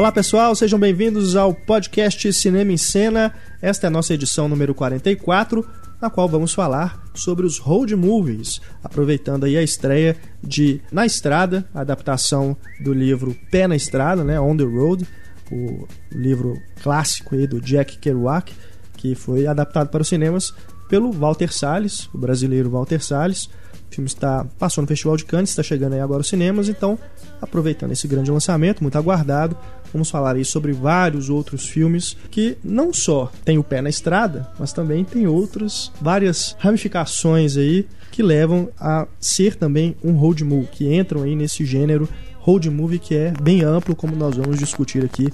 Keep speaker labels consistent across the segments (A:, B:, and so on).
A: Olá pessoal, sejam bem-vindos ao podcast Cinema em Cena. Esta é a nossa edição número 44, na qual vamos falar sobre os road movies, aproveitando aí a estreia de Na Estrada, a adaptação do livro Pé na Estrada, né, On the Road, o livro clássico aí do Jack Kerouac, que foi adaptado para os cinemas pelo Walter Salles, o brasileiro Walter Salles. O filme está passou no Festival de Cannes, está chegando aí agora aos cinemas, então aproveitando esse grande lançamento, muito aguardado, vamos falar aí sobre vários outros filmes que não só tem o pé na estrada, mas também tem outras várias ramificações aí que levam a ser também um road movie, que entram aí nesse gênero road movie que é bem amplo, como nós vamos discutir aqui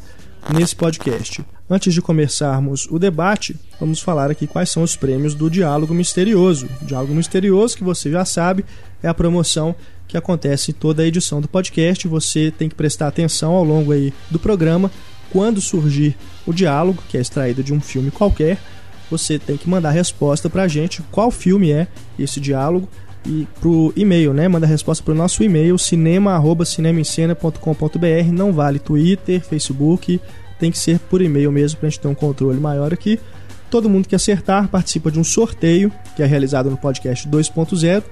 A: nesse podcast. Antes de começarmos o debate, vamos falar aqui quais são os prêmios do Diálogo Misterioso. O Diálogo Misterioso, que você já sabe, é a promoção que acontece em toda a edição do podcast. Você tem que prestar atenção ao longo aí do programa. Quando surgir o diálogo, que é extraído de um filme qualquer, você tem que mandar resposta pra gente qual filme é esse diálogo e pro e-mail, né? Manda a resposta pro nosso e-mail cinema@cinemencena.com.br. Não vale Twitter, Facebook, tem que ser por e-mail mesmo pra gente ter um controle maior aqui. Todo mundo que acertar participa de um sorteio que é realizado no podcast 2.0,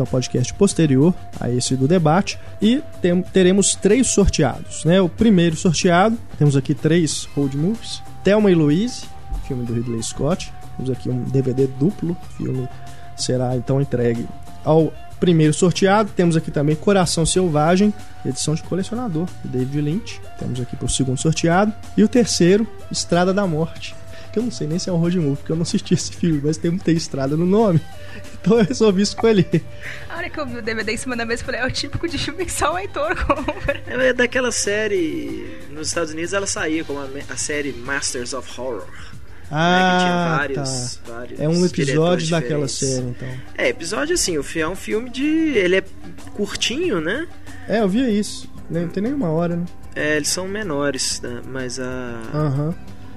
A: é podcast posterior a esse do debate, e tem, teremos três sorteados, né? O primeiro sorteado, temos aqui três road movies, Thelma e Louise, filme do Ridley Scott. Temos aqui um DVD duplo, filme será então entregue ao primeiro sorteado. Temos aqui também Coração Selvagem, edição de colecionador, David Lynch. Temos aqui para o segundo sorteado. E o terceiro, Estrada da Morte. Que eu não sei nem se é um road movie, porque eu não assisti esse filme, mas tem, tem estrada no nome. Então eu resolvi escolher.
B: A hora que eu vi o DVD em cima da mesa, eu falei, é o típico de filme que só o Heitor compra.
C: É daquela série. Nos Estados Unidos ela saía como a, a série Masters of Horror.
A: Ah,
C: né, que tinha vários,
A: tá.
C: vários
A: É um episódio daquela
C: diferentes.
A: série, então.
C: É, episódio assim, o é um filme de. Ele é curtinho, né?
A: É, eu via isso. Não tem nem uma hora, né?
C: É, eles são menores, né? mas a.
A: Aham.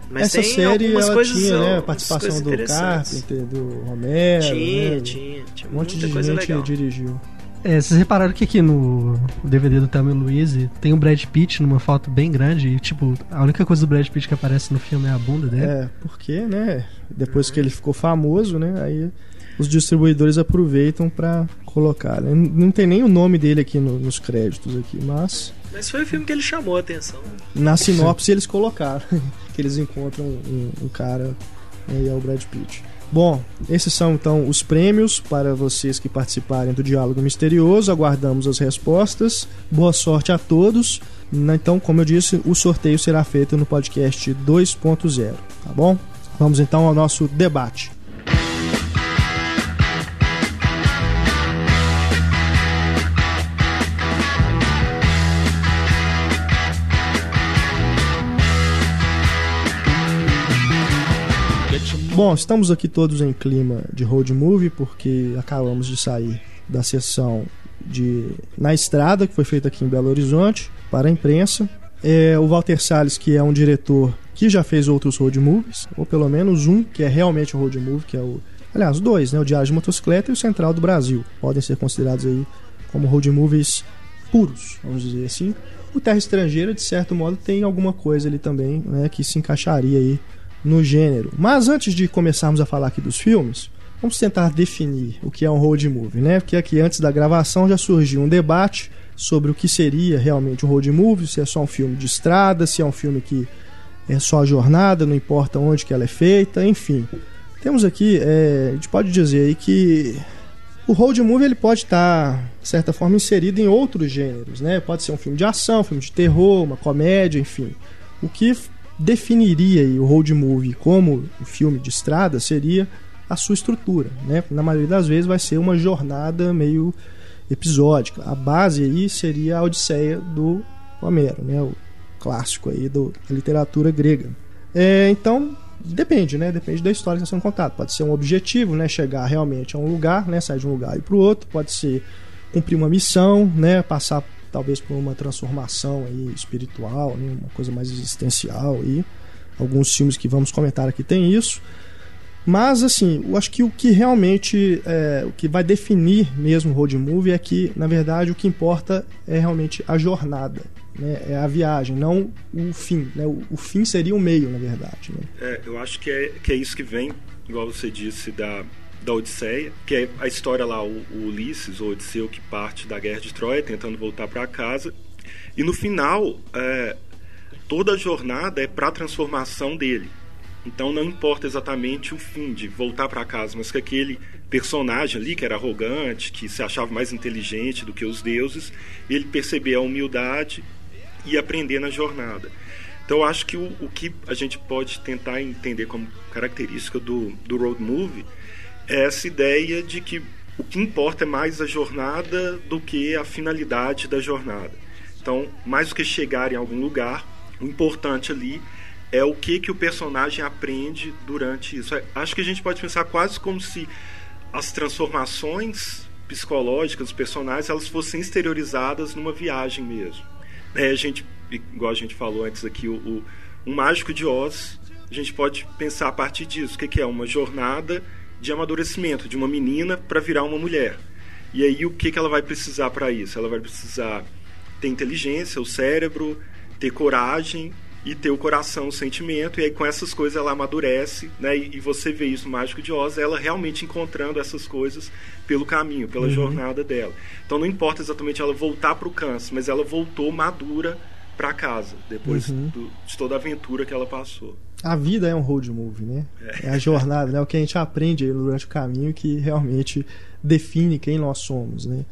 C: Mas
A: Essa
C: tem
A: série
C: algumas
A: ela
C: coisas.
A: tinha, né? A participação do. Carpenter, do Romero.
C: Tinha,
A: né?
C: tinha, tinha
A: Um monte de
C: coisa
A: gente
C: legal.
A: dirigiu.
D: É, vocês repararam que aqui no DVD do Thelma e Louise tem o Brad Pitt numa foto bem grande e, tipo, a única coisa do Brad Pitt que aparece no filme é a bunda dele.
A: É, porque, né? Depois que ele ficou famoso, né? Aí os distribuidores aproveitam pra colocar. né? Não tem nem o nome dele aqui no- nos créditos aqui, mas
C: Mas foi o filme que ele chamou a atenção.
A: na sinopse eles colocaram que eles encontram um, um cara né, e é o Brad Pitt. Bom, esses são então os prêmios para vocês que participarem do Diálogo Misterioso. Aguardamos as respostas. Boa sorte a todos. Então, como eu disse, o sorteio será feito no podcast 2.0, tá bom? Vamos então ao nosso debate. Bom, estamos aqui todos em clima de road movie porque acabamos de sair da sessão de Na Estrada, que foi feita aqui em Belo Horizonte, para a imprensa. É, o Walter Salles, que é um diretor que já fez outros road movies, ou pelo menos um que é realmente um road movie, que é o. Aliás, dois, né? O Diário de Motocicleta e o Central do Brasil. Podem ser considerados aí como road movies puros, vamos dizer assim. O Terra Estrangeira, de certo modo, tem alguma coisa ali também, né, que se encaixaria aí no gênero. Mas antes de começarmos a falar aqui dos filmes, vamos tentar definir o que é um road movie, né? Porque aqui antes da gravação já surgiu um debate sobre o que seria realmente um road movie, se é só um filme de estrada, se é um filme que é só a jornada, não importa onde que ela é feita, enfim. Temos aqui, é, a gente pode dizer aí que o road movie ele pode estar, de certa forma, inserido em outros gêneros, né? Pode ser um filme de ação, um filme de terror, uma comédia, enfim. O que definiria o road movie como um filme de estrada seria a sua estrutura, né? Na maioria das vezes vai ser uma jornada meio episódica. A base aí seria a Odisseia do Homero, né? O clássico aí do, da literatura grega. É, então depende, né? Depende da história que está sendo contada. Pode ser um objetivo, né? Chegar realmente a um lugar, né? Sair de um lugar e para o outro. Pode ser cumprir uma missão, né? Passar talvez por uma transformação aí espiritual, né? uma coisa mais existencial e alguns filmes que vamos comentar aqui tem isso. Mas assim, eu acho que o que realmente é, o que vai definir mesmo o road movie é que, na verdade, o que importa é realmente a jornada, né? É a viagem, não o fim. Né? O, o fim seria o meio, na verdade. Né?
E: É, eu acho que é, que é isso que vem, igual você disse, da, da Odisseia, que é a história lá, o, o Ulisses, o Odisseu, que parte da guerra de Troia, tentando voltar para casa. E no final, é, toda a jornada é para a transformação dele. Então não importa exatamente o fim de voltar para casa, mas que aquele personagem ali que era arrogante, que se achava mais inteligente do que os deuses, ele perceber a humildade e aprender na jornada. Então eu acho que o, o que a gente pode tentar entender como característica do, do road movie essa ideia de que o que importa é mais a jornada do que a finalidade da jornada. Então, mais do que chegar em algum lugar, o importante ali é o que que o personagem aprende durante isso. Acho que a gente pode pensar quase como se as transformações psicológicas dos personagens elas fossem exteriorizadas numa viagem mesmo. É, a gente, igual a gente falou antes aqui, o, o mágico de Oz, a gente pode pensar a partir disso, o que, que é uma jornada de amadurecimento de uma menina para virar uma mulher. E aí o que, que ela vai precisar para isso? Ela vai precisar ter inteligência, o cérebro, ter coragem e ter o coração, o sentimento, e aí com essas coisas ela amadurece, né? E, você vê isso no Mágico de Oz, ela realmente encontrando essas coisas pelo caminho, pela uhum. jornada dela. Então não importa exatamente ela voltar para o câncer, mas ela voltou madura para casa depois uhum. do, de toda a aventura que ela passou.
A: A vida é um road movie, né? É, é a jornada, né? O que a gente aprende durante o caminho que realmente define quem nós somos, né?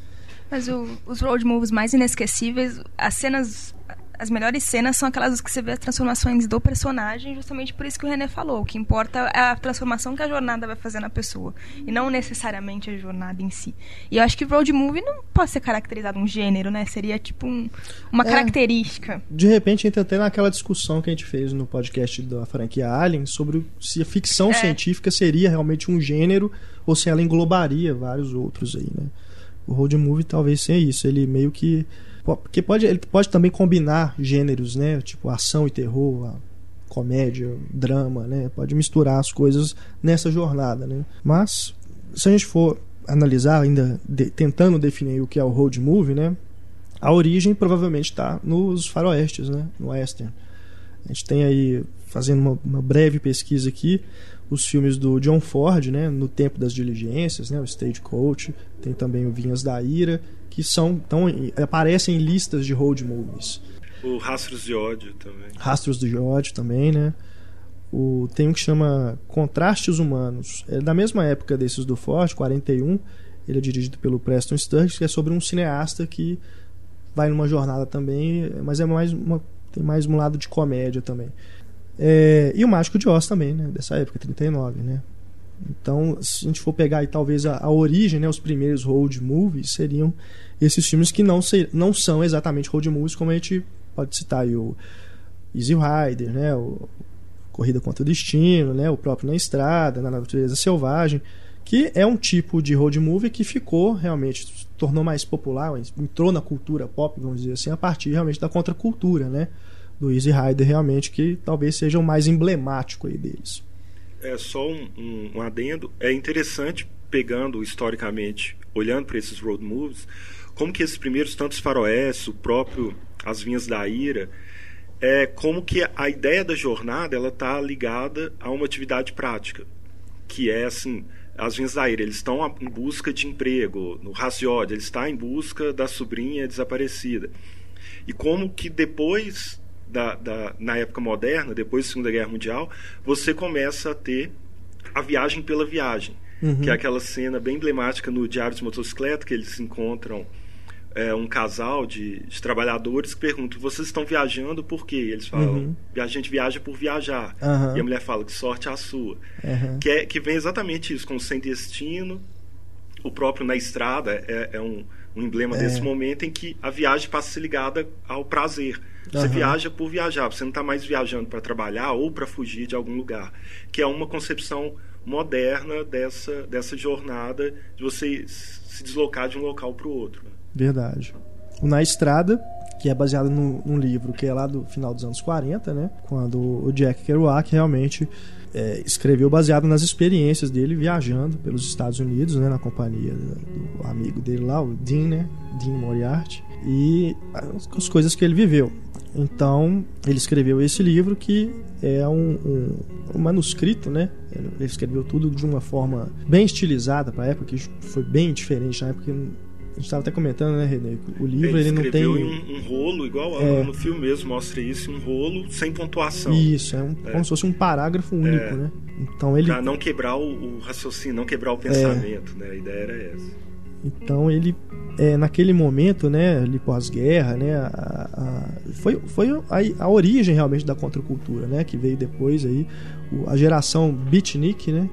B: Mas o, os road movies mais inesquecíveis, as cenas as melhores cenas são aquelas que você vê as transformações do personagem, justamente por isso que o René falou. O que importa é a transformação que a jornada vai fazer na pessoa, e não necessariamente a jornada em si. E eu acho que road movie não pode ser caracterizado um gênero, né? Seria tipo um, uma é, característica.
A: De repente entra até naquela discussão que a gente fez no podcast da franquia Alien sobre se a ficção é. científica seria realmente um gênero ou se ela englobaria vários outros aí, né? O road movie talvez seja isso, ele meio que porque pode, ele pode também combinar gêneros, né? Tipo ação e terror, comédia, drama, né? Pode misturar as coisas nessa jornada, né? Mas se a gente for analisar ainda de, tentando definir o que é o road movie, né? A origem provavelmente está nos faroestes, né? No western. A gente tem aí fazendo uma, uma, breve pesquisa aqui os filmes do John Ford, né? No tempo das diligências, né? O Stagecoach, tem também o Vinhas da Ira que são tão, aparecem em listas de road movies.
E: O Rastros de Ódio também.
A: Rastros de Ódio também, né? O, tem um que chama Contrastes Humanos. É da mesma época desses do Ford, 41. Ele é dirigido pelo Preston Sturges, que é sobre um cineasta que vai numa jornada também, mas é mais uma, tem mais um lado de comédia também. É, e o Mágico de Oz também, né? Dessa época, 39, né? Então, se a gente for pegar aí, talvez a, a, origem, né, os primeiros road movies seriam esses filmes que não, ser, não são exatamente road movies, como a gente pode citar aí o Easy Rider, né, o Corrida contra o Destino, né, o próprio Na Estrada, Na Natureza Selvagem, que é um tipo de road movie que ficou realmente, tornou mais popular, entrou na cultura pop, vamos dizer assim, a partir realmente da contracultura, né, do Easy Rider realmente, que talvez seja o mais emblemático aí deles
E: é só um, um, um adendo. É interessante pegando historicamente, olhando para esses road movies, como que esses primeiros tantos faroés, o próprio As Vinhas da Ira, é como que a ideia da jornada ela está ligada a uma atividade prática, que é assim, as Vinhas da Ira, eles estão em busca de emprego, no Raciode, ele está em busca da sobrinha desaparecida. E como que depois da, da, na época moderna, depois da Segunda Guerra Mundial, você começa a ter a viagem pela viagem, uhum. que é aquela cena bem emblemática no Diário de Motocicleta, que eles encontram é, um casal de, de, trabalhadores que perguntam: vocês estão viajando por quê? E eles falam: uhum. a gente viaja por viajar. Uhum. E a mulher fala: que sorte é a sua. Que, é, que vem exatamente isso, com sem destino. O próprio Na Estrada é, é um, um emblema é. desse momento em que a viagem passa a ser ligada ao prazer. Você uhum. viaja por viajar, você não está mais viajando para trabalhar ou para fugir de algum lugar. Que é uma concepção moderna dessa, dessa jornada de você se deslocar de um local para o outro.
A: Verdade. O Na Estrada, que é baseado num, num, livro que é lá do final dos anos 40, né? Quando o Jack Kerouac realmente é, escreveu baseado nas experiências dele viajando pelos Estados Unidos, né, na companhia do amigo dele lá, o Dean, né, Dean Moriarty, e as coisas que ele viveu. Então, ele escreveu esse livro que é um, um, um manuscrito, né? Ele escreveu tudo de uma forma bem estilizada para a época, que foi bem diferente na época. A gente estava até comentando, né, René? O livro ele,
E: ele
A: não tem.
E: Um, um rolo, igual é. no filme mesmo, mostra isso, um rolo sem pontuação.
A: Isso, é, um, é. como se fosse um parágrafo único, é. né? Então ele.
E: Pra não quebrar o, o raciocínio, não quebrar o pensamento, né? A ideia era essa.
A: Então ele, é, naquele momento, né, ali pós-guerra, né, a, a, foi, foi a, a, origem realmente da contracultura, né, que veio depois aí, a geração beatnik, né,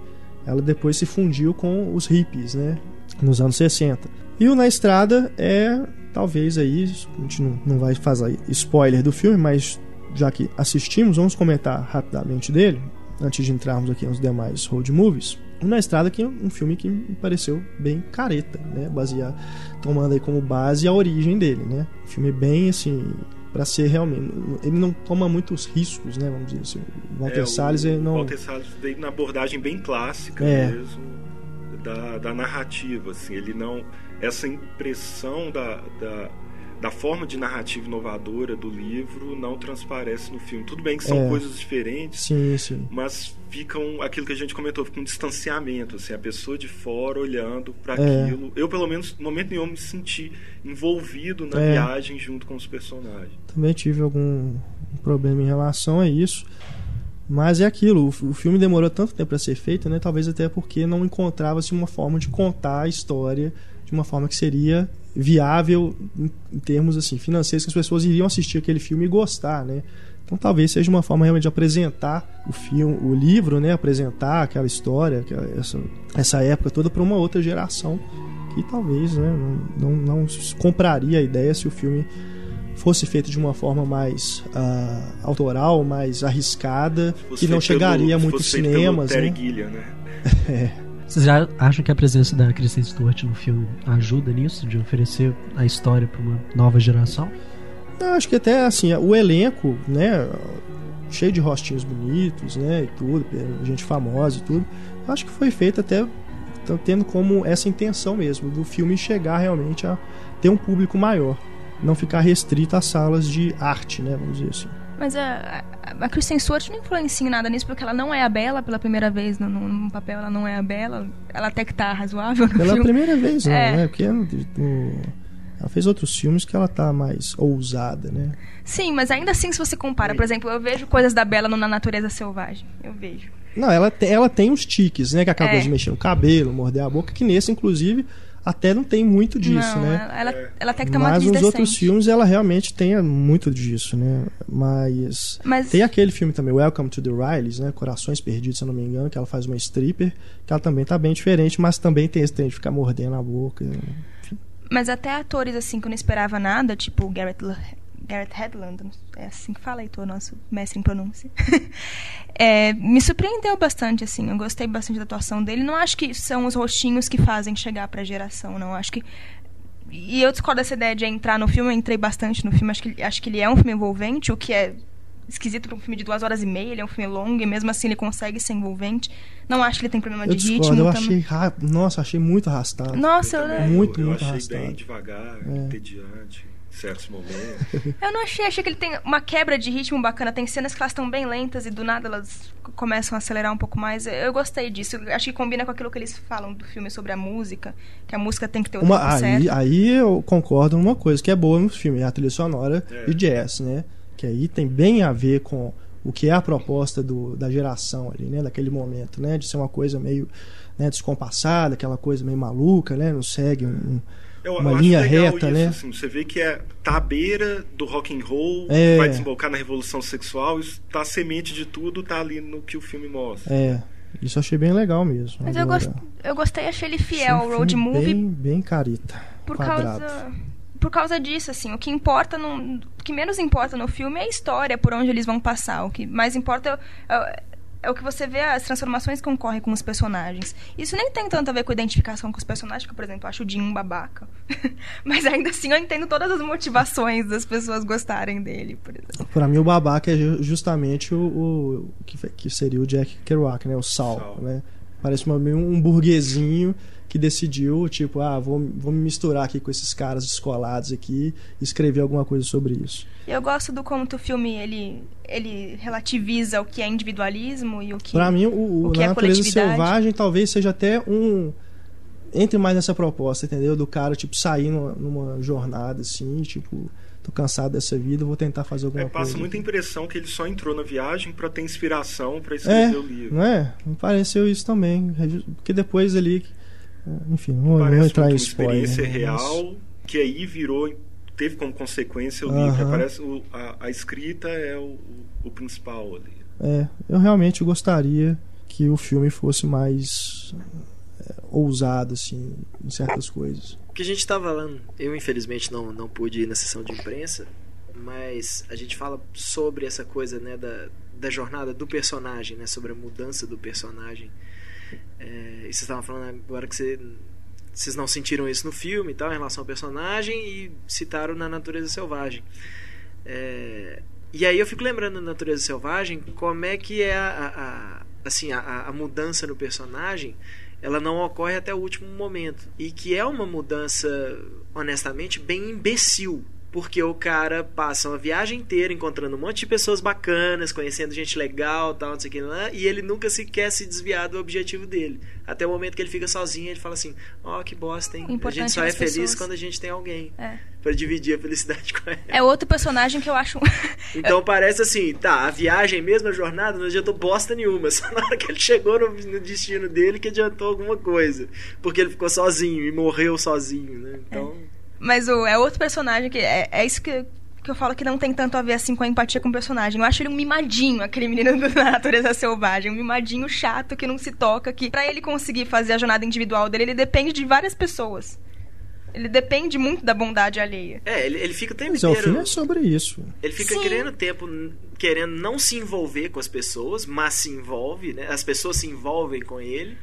A: ela depois se fundiu com os hippies, né, nos anos 60. E o Na Estrada é, talvez aí, a gente não, não vai fazer spoiler do filme, mas já que assistimos, vamos comentar rapidamente dele, antes de entrarmos aqui nos demais road movies. Na Estrada, que é um filme que me pareceu bem careta, né? Basear, tomando aí como base a origem dele, né? Um filme bem, assim, para ser realmente... Ele não toma muitos riscos, né? Vamos dizer assim. O Walter
E: é,
A: Salles, ele não...
E: O Walter Salles veio na abordagem bem clássica é. mesmo da, da narrativa, assim. Ele não... Essa impressão da, da da forma de narrativa inovadora do livro não transparece no filme. Tudo bem que são é. coisas diferentes,
A: sim, sim.
E: mas ficam aquilo que a gente comentou, fica um distanciamento, assim, a pessoa de fora olhando para
A: é.
E: aquilo. Eu, pelo menos, no momento nenhum me senti envolvido na é. viagem junto com os personagens.
A: Também tive algum problema em relação a isso. Mas é aquilo, o, filme demorou tanto tempo para ser feito, né? Talvez até porque não encontrava-se uma forma de contar a história de uma forma que seria viável em, em termos assim financeiros que as pessoas iriam assistir aquele filme e gostar, né? Então talvez seja uma forma realmente de apresentar o filme, o livro, né? Apresentar aquela história, aquela, essa, essa época toda para uma outra geração que talvez né, não, não, não, compraria a ideia se o filme fosse feito de uma forma mais uh, autoral, mais arriscada, que não chegaria a muitos cinemas.
E: Terry né? Gilliam, né?
A: é.
D: Vocês já acham que a presença da Kristen Stewart no filme ajuda nisso, de oferecer a história para uma nova geração?
A: Eu acho que até assim, o elenco, né, cheio de rostinhos bonitos, né, e tudo, gente famosa e tudo, acho que foi feito até tendo como essa intenção mesmo do filme chegar realmente a ter um público maior, não ficar restrito às salas de arte, né, vamos dizer assim.
B: Mas a, a Kristen Stewart não influencia em nada nisso, porque ela não é a Bela pela primeira vez no, no papel, ela não é a Bela. Ela até que tá razoável
A: Pela
B: filme.
A: primeira vez, não, é. né? Porque no, ela fez outros filmes que ela tá mais ousada, né?
B: Sim, mas ainda assim, se você compara, por exemplo, eu vejo coisas da Bela no Na Natureza Selvagem. Eu vejo.
A: Não, ela, te, ela tem uns tiques, né? Que acabou é. de mexer no cabelo, morder a boca, que nesse, inclusive, até não tem muito disso,
B: não,
A: né?
B: Ela, ela até que tem uma
A: Mas
B: nos
A: decente. outros filmes ela realmente tem muito disso, né? Mas,
B: Mas,
A: tem aquele filme também, Welcome to the Rileys, né? Corações Perdidos, se eu não me engano, que ela faz uma stripper, que ela também tá bem diferente, mas também tem esse trem de ficar mordendo a boca.
B: Mas até atores assim que eu não esperava nada, tipo o Garrett Garrett Hedlund, é assim que fala, Heitor, nosso mestre em pronúncia. é, me surpreendeu bastante, assim. Eu gostei bastante da atuação dele. Não acho que são os rostinhos que fazem chegar pra geração, não. Acho que. E eu discordo dessa ideia de entrar no filme, eu entrei bastante no filme. Acho que, acho que ele é um filme envolvente, o que é esquisito para um filme de duas horas e meia, ele é um filme longo e mesmo assim ele consegue ser envolvente. Não acho que ele tem problema
A: eu
B: de
A: discordo,
B: ritmo.
A: Eu achei rápido. Nossa, achei muito arrastado.
B: Nossa,
E: eu,
B: eu,
A: muito,
E: eu
A: muito
E: achei
A: arrastado.
E: bem devagar, é. entediante certos momentos.
B: Eu não achei, achei que ele tem uma quebra de ritmo bacana. Tem cenas que elas estão bem lentas e do nada elas começam a acelerar um pouco mais. Eu gostei disso. Eu acho que combina com aquilo que eles falam do filme sobre a música, que a música tem que ter o
A: uma,
B: tempo
A: aí,
B: certo.
A: Aí eu concordo numa coisa que é boa no filme, é a trilha sonora
E: É.
A: de jazz, né? Que aí tem bem a ver com o que é a proposta do, da geração ali, né? Daquele momento, né? De ser uma coisa meio né, descompassada, aquela coisa meio maluca, né? Não segue um- um,
E: Eu,
A: uma
E: eu acho
A: linha
E: legal
A: reta,
E: isso,
A: né?
E: assim, você vê que é, tá à beira do rock and roll,
A: É.
E: vai desembocar na revolução sexual, isso tá a semente de tudo, tá ali no que o filme mostra.
A: É, isso eu achei bem legal mesmo.
B: Mas eu, gost, eu gostei, achei ele fiel
A: um
B: ao road
A: filme
B: movie
A: Bem, bem carita.
B: por
A: quadrado.
B: causa por causa disso assim o que importa no, o que menos importa no filme é a história por onde eles vão passar o que mais importa é, é- o que você vê as transformações que ocorrem com os personagens. Isso nem tem tanto a ver com a identificação com os personagens, que, por exemplo, eu acho o Jim um babaca. Mas ainda assim eu entendo todas as motivações das pessoas gostarem dele, por exemplo.
A: Pra mim, o babaca é ju- justamente o, o- que, que seria o Jack Kerouac, né? O Sal,
E: Sal.
A: né? Parece uma, meio um burguesinho que decidiu, tipo, ah, vou, vou me misturar aqui com esses caras descolados aqui e escrever alguma coisa sobre isso.
B: Eu gosto do como o filme ele, ele relativiza o que é individualismo e o que.
A: Pra mim, o, o
B: o que
A: Na
B: é
A: Natureza? Selvagem talvez seja até um... Entre mais nessa proposta, entendeu? Do cara, tipo, sair numa, numa jornada, assim, tipo... Tô cansado dessa vida, vou tentar fazer alguma
E: É, passa
A: coisa.
E: muita impressão que ele só entrou na viagem para ter inspiração para escrever
A: É,
E: o livro.
A: não é? Me pareceu isso também. Porque depois ali. Enfim, não, não entrar em
E: uma
A: spoiler.
E: experiência
A: né,
E: real que aí virou teve como consequência o
A: Aham.
E: livro. Parece o, a, a escrita é o, o, principal ali.
A: mas, É, eu realmente gostaria que o filme fosse mais é, ousado, assim, em certas coisas.
C: Que a gente tá falando, eu infelizmente não, não pude ir na sessão de imprensa, mas a gente fala sobre essa coisa, né, da, da jornada do personagem, né, sobre a mudança do personagem. É, e vocês estavam falando agora que você, vocês não sentiram isso no filme e tal, em relação ao personagem, e citaram na Natureza Selvagem. É, e aí eu fico lembrando na Natureza Selvagem como é que é a, a- a- assim, a, a mudança no personagem ela não ocorre até o último momento. E que é uma mudança, honestamente, bem imbecil. Porque o cara passa uma viagem inteira encontrando um monte de pessoas bacanas, conhecendo gente legal, tal, não sei o que lá, e ele nunca sequer se desviar do objetivo dele. Até o momento que ele fica sozinho, ele fala assim: Ó, que bosta, hein?
B: O
C: A
B: importante
C: gente só
B: é
C: é feliz
B: pessoas."
C: quando a gente tem alguém
B: É.
C: pra dividir a felicidade com ela.
B: É outro personagem que eu acho.
C: Então parece assim, tá, a viagem mesmo, a jornada, não adiantou bosta nenhuma. Só na hora que ele chegou no, no destino dele que adiantou alguma coisa. Porque ele ficou sozinho e morreu sozinho, né? Então.
B: Mas o, é outro personagem que. É, é isso que, que eu falo que não tem tanto a ver assim com a empatia com o personagem. Eu acho ele um mimadinho, aquele menino da natureza selvagem. Um mimadinho chato que não se toca, que pra ele conseguir fazer a jornada individual dele, ele depende de várias pessoas. Ele depende muito da bondade alheia.
C: É, ele, ele fica o tempo
A: Mas é, o
C: inteiro.
A: filme é sobre isso.
C: Ele fica
B: Sim.
C: querendo tempo, querendo não se envolver com as pessoas, mas se envolve, né? As pessoas se envolvem com ele.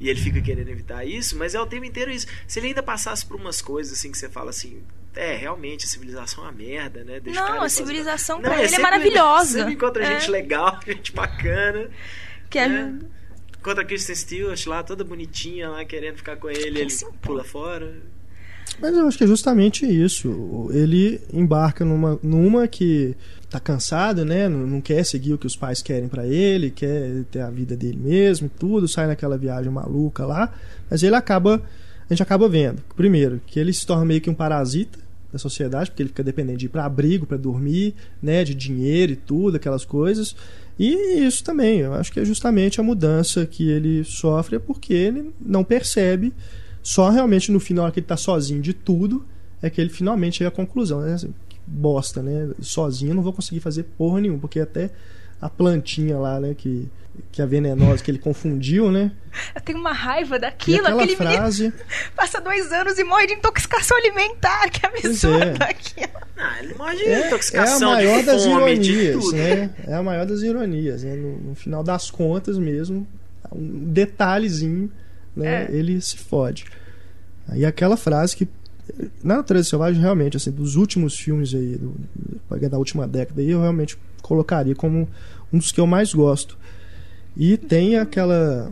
C: E ele fica querendo evitar isso, mas é o tempo inteiro isso. Se ele ainda passasse por umas coisas assim que você fala assim, é, realmente, a civilização é uma merda, né? Deixa
B: Não, a civilização
C: Não,
B: pra ele é
C: sempre-
B: maravilhosa.
C: Sempre encontra
B: É.
C: gente legal, gente bacana.
B: Que é,
C: É. Encontra a Kristen Stewart lá, toda bonitinha lá, querendo ficar com ele, ele
B: se importa?
C: pula fora.
A: Mas eu acho que é justamente isso. Ele embarca numa, numa que tá cansado, né? Não, não quer seguir o que os pais querem pra ele, quer ter a vida dele mesmo, tudo, sai naquela viagem maluca lá. Mas ele acaba, a gente acaba vendo, primeiro, que ele se torna meio que um parasita da sociedade, porque ele fica dependente de ir para abrigo, para dormir, né, de dinheiro e tudo, aquelas coisas. E isso também, eu acho que é justamente a mudança que ele sofre, é porque ele não percebe, só realmente no final, na hora que ele tá sozinho de tudo, é que ele finalmente chega à conclusão, né? Assim, bosta, né? Sozinho eu não vou conseguir fazer porra nenhuma, porque até a plantinha lá, né, que, que é venenosa, que ele confundiu, né?
B: eu tenho uma raiva daquilo.
A: aquela
B: Aquele menino
A: frase.
B: passa dois anos e morre de intoxicação alimentar. Que absurdo
A: é.
B: aquilo.
C: Ah, ele morre de
A: É, é a
C: intoxicação,
A: maior
C: de
A: das
C: fome, de
A: ironias,
C: tudo.
A: né? É a maior das ironias, né? No, no final das contas mesmo, um detalhezinho, né?
B: É.
A: Ele se fode. Aí aquela frase que na Natureza Selvagem realmente, assim, dos últimos filmes aí do, da última década aí, eu realmente colocaria como um dos que eu mais gosto. E tem aquela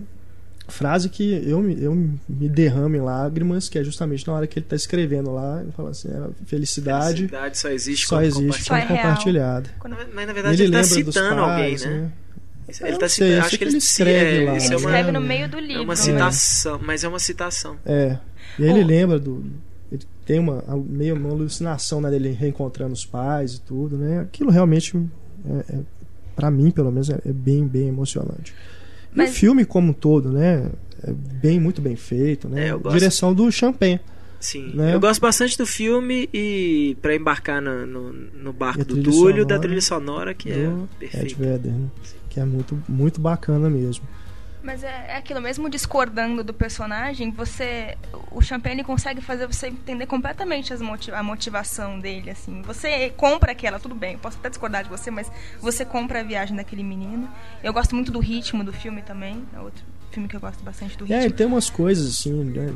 A: frase que eu, me- eu me derramo em lágrimas, que é justamente na hora que ele está escrevendo lá, ele fala assim, "A felicidade
C: Felicidade só existe
A: só
C: quando
A: existe
B: é
A: quando
B: real.
A: compartilhada.
C: Mas na verdade ele, tá
A: lembra dos
C: citando alguém,
A: pais,
C: né?
A: Eu
C: Ele tá
A: sei,
C: citando, acho que
A: que
C: ele
A: escreve
C: é,
A: lá,
B: Ele
C: é uma,
B: escreve no meio do
C: é
B: livro.
C: uma
B: né?
C: citação, mas é uma citação.
A: É. E aí ele
B: Oh.
A: lembra do. Ele tem uma meio uma alucinação né, dele reencontrando os pais e tudo, né? Aquilo realmente, é, é, para mim, pelo menos, é, é bem, bem emocionante. E
B: Mas-
A: o filme como um todo, né? É bem, muito bem feito, né?
C: É, eu gosto.
A: Direção do Champagne.
C: Sim,
A: Né?
C: eu gosto bastante do filme e pra embarcar no, no, no barco
A: E
C: do Túlio, da
A: sonora
C: trilha sonora que é
A: do Ed
C: perfeita.
A: Vedder, né? que é muito, muito bacana mesmo.
B: Mas é, é aquilo, mesmo discordando do personagem, você. O Champagne consegue fazer você entender completamente motiv a motivação dele, assim. Você compra aquela, tudo bem, eu posso até discordar de você, mas você compra a viagem daquele menino. Eu gosto muito do ritmo do filme também. É outro filme que eu gosto bastante do ritmo.
A: É, tem umas coisas, assim, né?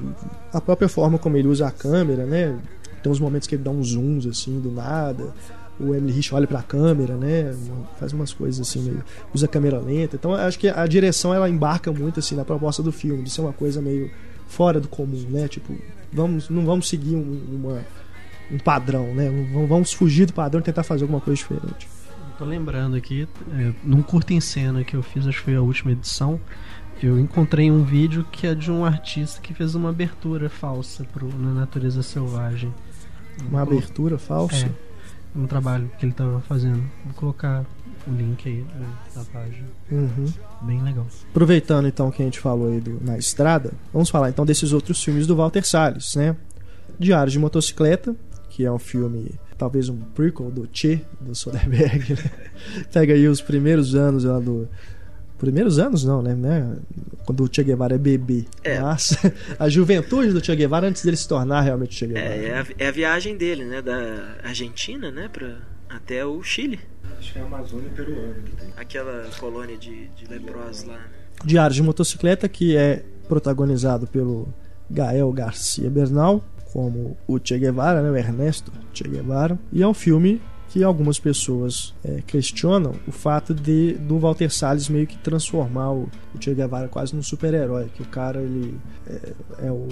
A: A própria forma como ele usa a câmera, né? Tem uns momentos que ele dá uns zooms, assim, do nada o Emily Rich olha para a câmera, né? Faz umas coisas assim, meio, usa câmera lenta. Então acho que a direção ela embarca muito assim na proposta do filme, de ser uma coisa meio fora do comum, né? Tipo, vamos, não vamos seguir um, uma, um padrão, né? Vamos fugir do padrão e tentar fazer alguma coisa diferente.
D: Tô lembrando aqui, é, num curto em cena que eu fiz, acho que foi a última edição, eu encontrei um vídeo que é de um artista que fez uma abertura falsa pro, na natureza selvagem.
A: Uma abertura falsa?
D: É no trabalho que ele estava fazendo. Vou colocar o link aí na página.
A: Uhum.
D: Bem legal.
A: Aproveitando então que a gente falou aí do Na Estrada, vamos falar então desses outros filmes do Walter Salles, né? Diário de Motocicleta, que é um filme, talvez um prequel do Che, do Soderbergh, né? Pega aí os primeiros anos lá do primeiros anos não, né? né? Quando o Che Guevara é bebê. É. Mas a juventude do Che Guevara antes dele se tornar realmente Che Guevara.
C: É, é a, é a viagem dele, né? Da Argentina, né? Pra, até o Chile.
E: Acho que é a Amazônia peruana.
C: Aquela colônia de, de leprosos lá. Né?
A: Diário de Motocicleta, que é protagonizado pelo Gael Garcia Bernal, como o Che Guevara, né? o Ernesto Che Guevara. E é um filme que algumas pessoas é, questionam o fato de do Walter Salles meio que transformar o, o Che Guevara quase num super-herói, que o cara ele é, é o,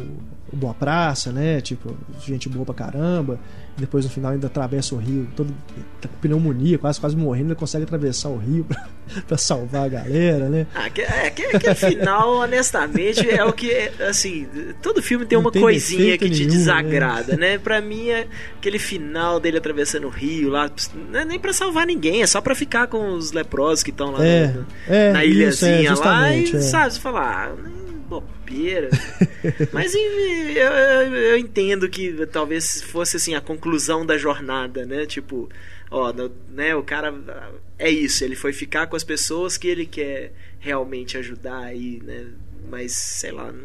A: o, boa praça, né? Tipo, gente boa pra caramba. E depois no final ainda atravessa o rio, todo tá com pneumonia, quase quase morrendo, ele consegue atravessar o rio pra, pra salvar a galera, né?
C: Ah, que, é, que, que final, honestamente, é o que assim, todo filme tem Não uma tem coisinha que te nenhum, né? desagrada, né? né? Pra mim é aquele final dele atravessando o rio lá não é nem pra salvar ninguém, é só pra ficar com os leprosos que estão lá
A: é,
C: no,
A: é,
C: na ilhazinha
A: isso,
C: é, lá e,
A: é.
C: sabe, você fala, ah, bobeira. Mas eu, eu, eu, entendo que talvez fosse assim a conclusão da jornada, né? Tipo, ó, né, o cara é isso, ele foi ficar com as pessoas que ele quer realmente ajudar aí, né? Mas sei lá, não,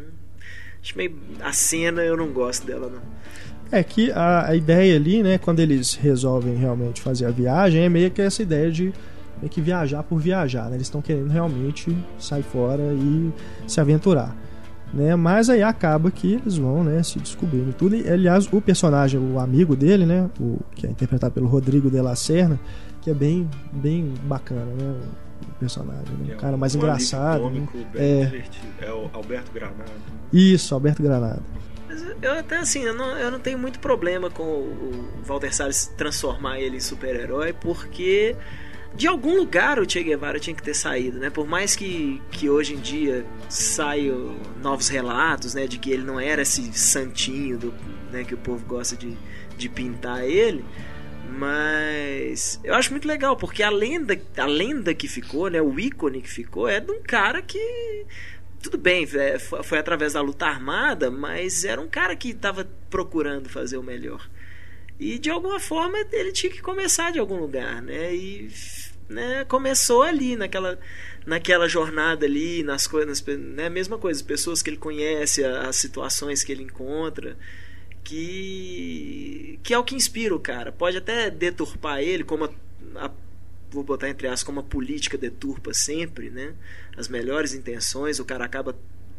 C: acho meio a cena eu não gosto dela não.
A: É que a, a, ideia ali, né, quando eles resolvem realmente fazer a viagem, é meio que essa ideia de meio que viajar por viajar, né? Eles estão querendo realmente sair fora e se aventurar, né? Mas aí acaba que eles vão, né, se descobrindo tudo. E, aliás, o personagem, o amigo dele, né, o que é interpretado pelo Rodrigo de la Serna, que é bem, bem bacana, né? O personagem, né?
E: É
A: o cara mais
E: um
A: engraçado.
E: Cômico,
A: né?
E: é, é o Alberto Granado.
A: Isso, Alberto Granado
C: eu até assim, eu não, eu não tenho muito problema com o, Walter Salles transformar ele em super-herói, porque de algum lugar o Che Guevara tinha que ter saído, né? Por mais que, que hoje em dia saiam novos relatos, né? De que ele não era esse santinho do, né, que o povo gosta de, de pintar ele. Mas eu acho muito legal, porque a lenda, a lenda que ficou, né? O ícone que ficou é de um cara que tudo bem, é, foi através da luta armada, mas era um cara que estava procurando fazer o melhor. E de alguma forma ele tinha que começar de algum lugar, né? E né, começou ali, naquela, naquela jornada ali, nas coisas, né? Mesma coisa, pessoas que ele conhece, as situações que ele encontra, que, que é o que inspira o cara. Pode até deturpar ele, como a, a vou botar entre aspas, como a política deturpa sempre, né? As melhores intenções, o cara acaba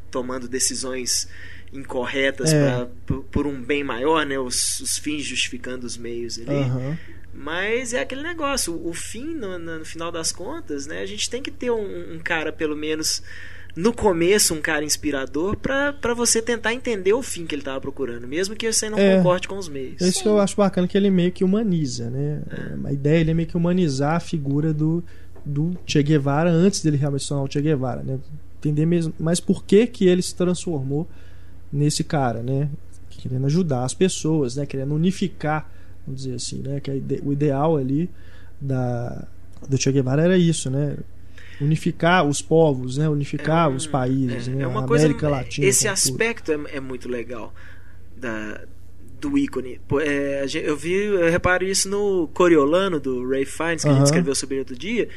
C: tomando decisões incorretas é. pra, por, por, um bem maior, né? Os, os fins justificando os meios ali.
A: Uhum.
C: Mas é aquele negócio, o, o fim, no, no, final das contas, né? A gente tem que ter um, um cara, pelo menos no começo um cara inspirador para você tentar entender o fim que ele estava procurando, mesmo que você não é, concorde com os meios.
A: Isso que eu acho bacana que ele meio que humaniza, né? É. A ideia ele é meio que humanizar a figura do, do Che Guevara antes dele realmente se tornar o Che Guevara, né? Entender mesmo, mas por que que ele se transformou nesse cara, né? Querendo ajudar as pessoas, né? Querendo unificar, vamos dizer assim, né? Que o ideal ali da do Che Guevara era isso, né? unificar os povos, né? unificar é, os países,
C: é,
A: né?
C: é uma
A: a
C: coisa,
A: América Latina.
C: Esse aspecto é, é, muito legal da, do ícone. É, eu vi, eu reparo isso no Coriolano do Ray Fiennes que uh -huh. a gente escreveu sobre outro dia.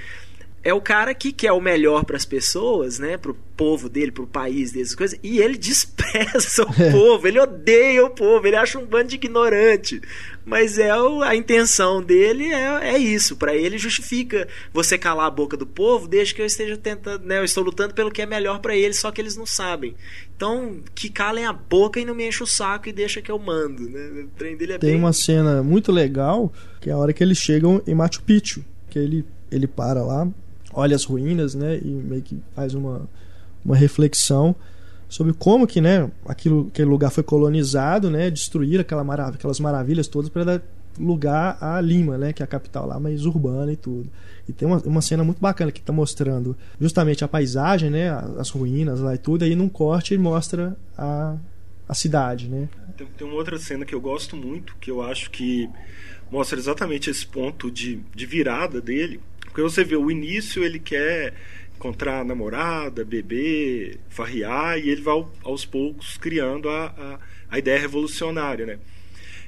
C: É o cara que quer o melhor para as pessoas, né, pro povo dele, pro país dessas coisas, e ele despreza o é. povo, ele odeia o povo, ele acha um bando de ignorante. Mas é o, a intenção dele é, é isso, para ele justifica você calar a boca do povo, desde que eu esteja tentando, né, eu estou lutando pelo que é melhor para eles, só que eles não sabem. Então, que calem a boca e não me enchem o saco e deixa que eu mando, né? O trem dele é
A: Tem
C: bem...
A: uma cena muito legal, que é a hora que eles chegam em Machu Picchu, que ele ele para lá, olha as ruínas, né, e meio que faz uma, uma reflexão sobre como que, né, aquilo, aquele lugar foi colonizado, né, destruir aquela marav aquelas maravilhas todas para dar lugar a Lima, né, que é a capital lá mais urbana e tudo. E tem uma, uma cena muito bacana que está mostrando justamente a paisagem, né, as ruínas lá e tudo, aí num corte mostra a, a cidade, né.
E: Tem, tem uma outra cena que eu gosto muito, que eu acho que mostra exatamente esse ponto de, de virada dele, porque você vê o início, ele quer encontrar namorada, beber, farrear, e ele vai aos poucos criando a, a, a ideia revolucionária, né?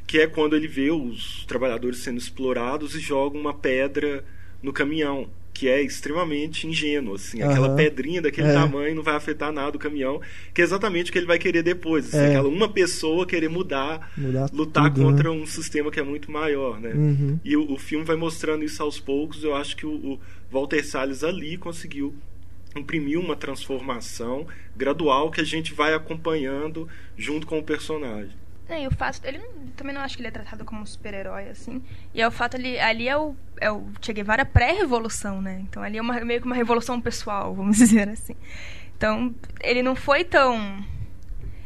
E: Que é quando ele vê os trabalhadores sendo explorados e joga uma pedra no caminhão que é extremamente ingênuo, assim, uhum. aquela pedrinha daquele é. tamanho não vai afetar nada o caminhão, que é exatamente o que ele vai querer depois, assim, é. aquela uma pessoa querer mudar, mudar lutar tudo, contra né? um sistema que é muito maior, né? Uhum. E o, o, filme vai mostrando isso aos poucos, eu acho que o, o Walter Salles ali conseguiu imprimir uma transformação gradual que a gente vai acompanhando junto com o personagem.
B: É, e o fato. Ele não, também não acho que ele é tratado como um super-herói, assim. E é o fato ali. Ali é o, é o Che Guevara pré-revolução, né? Então ali é uma, meio que uma revolução pessoal, vamos dizer assim. Então, ele não foi tão.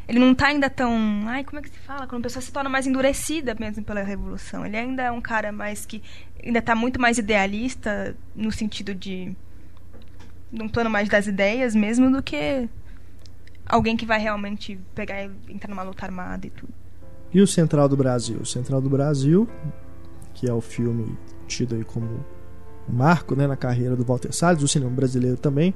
B: Ele não tá ainda tão. Ai, como é que se fala? Quando a pessoa se torna mais endurecida mesmo pela revolução. Ele ainda é um cara mais que. Ainda tá muito mais idealista no sentido de. num plano mais das ideias mesmo do que alguém que vai realmente pegar e entrar numa luta armada e tudo.
A: E o Central do Brasil? O Central do Brasil, que é o filme tido aí como um marco né, na carreira do Walter Salles, o cinema brasileiro também,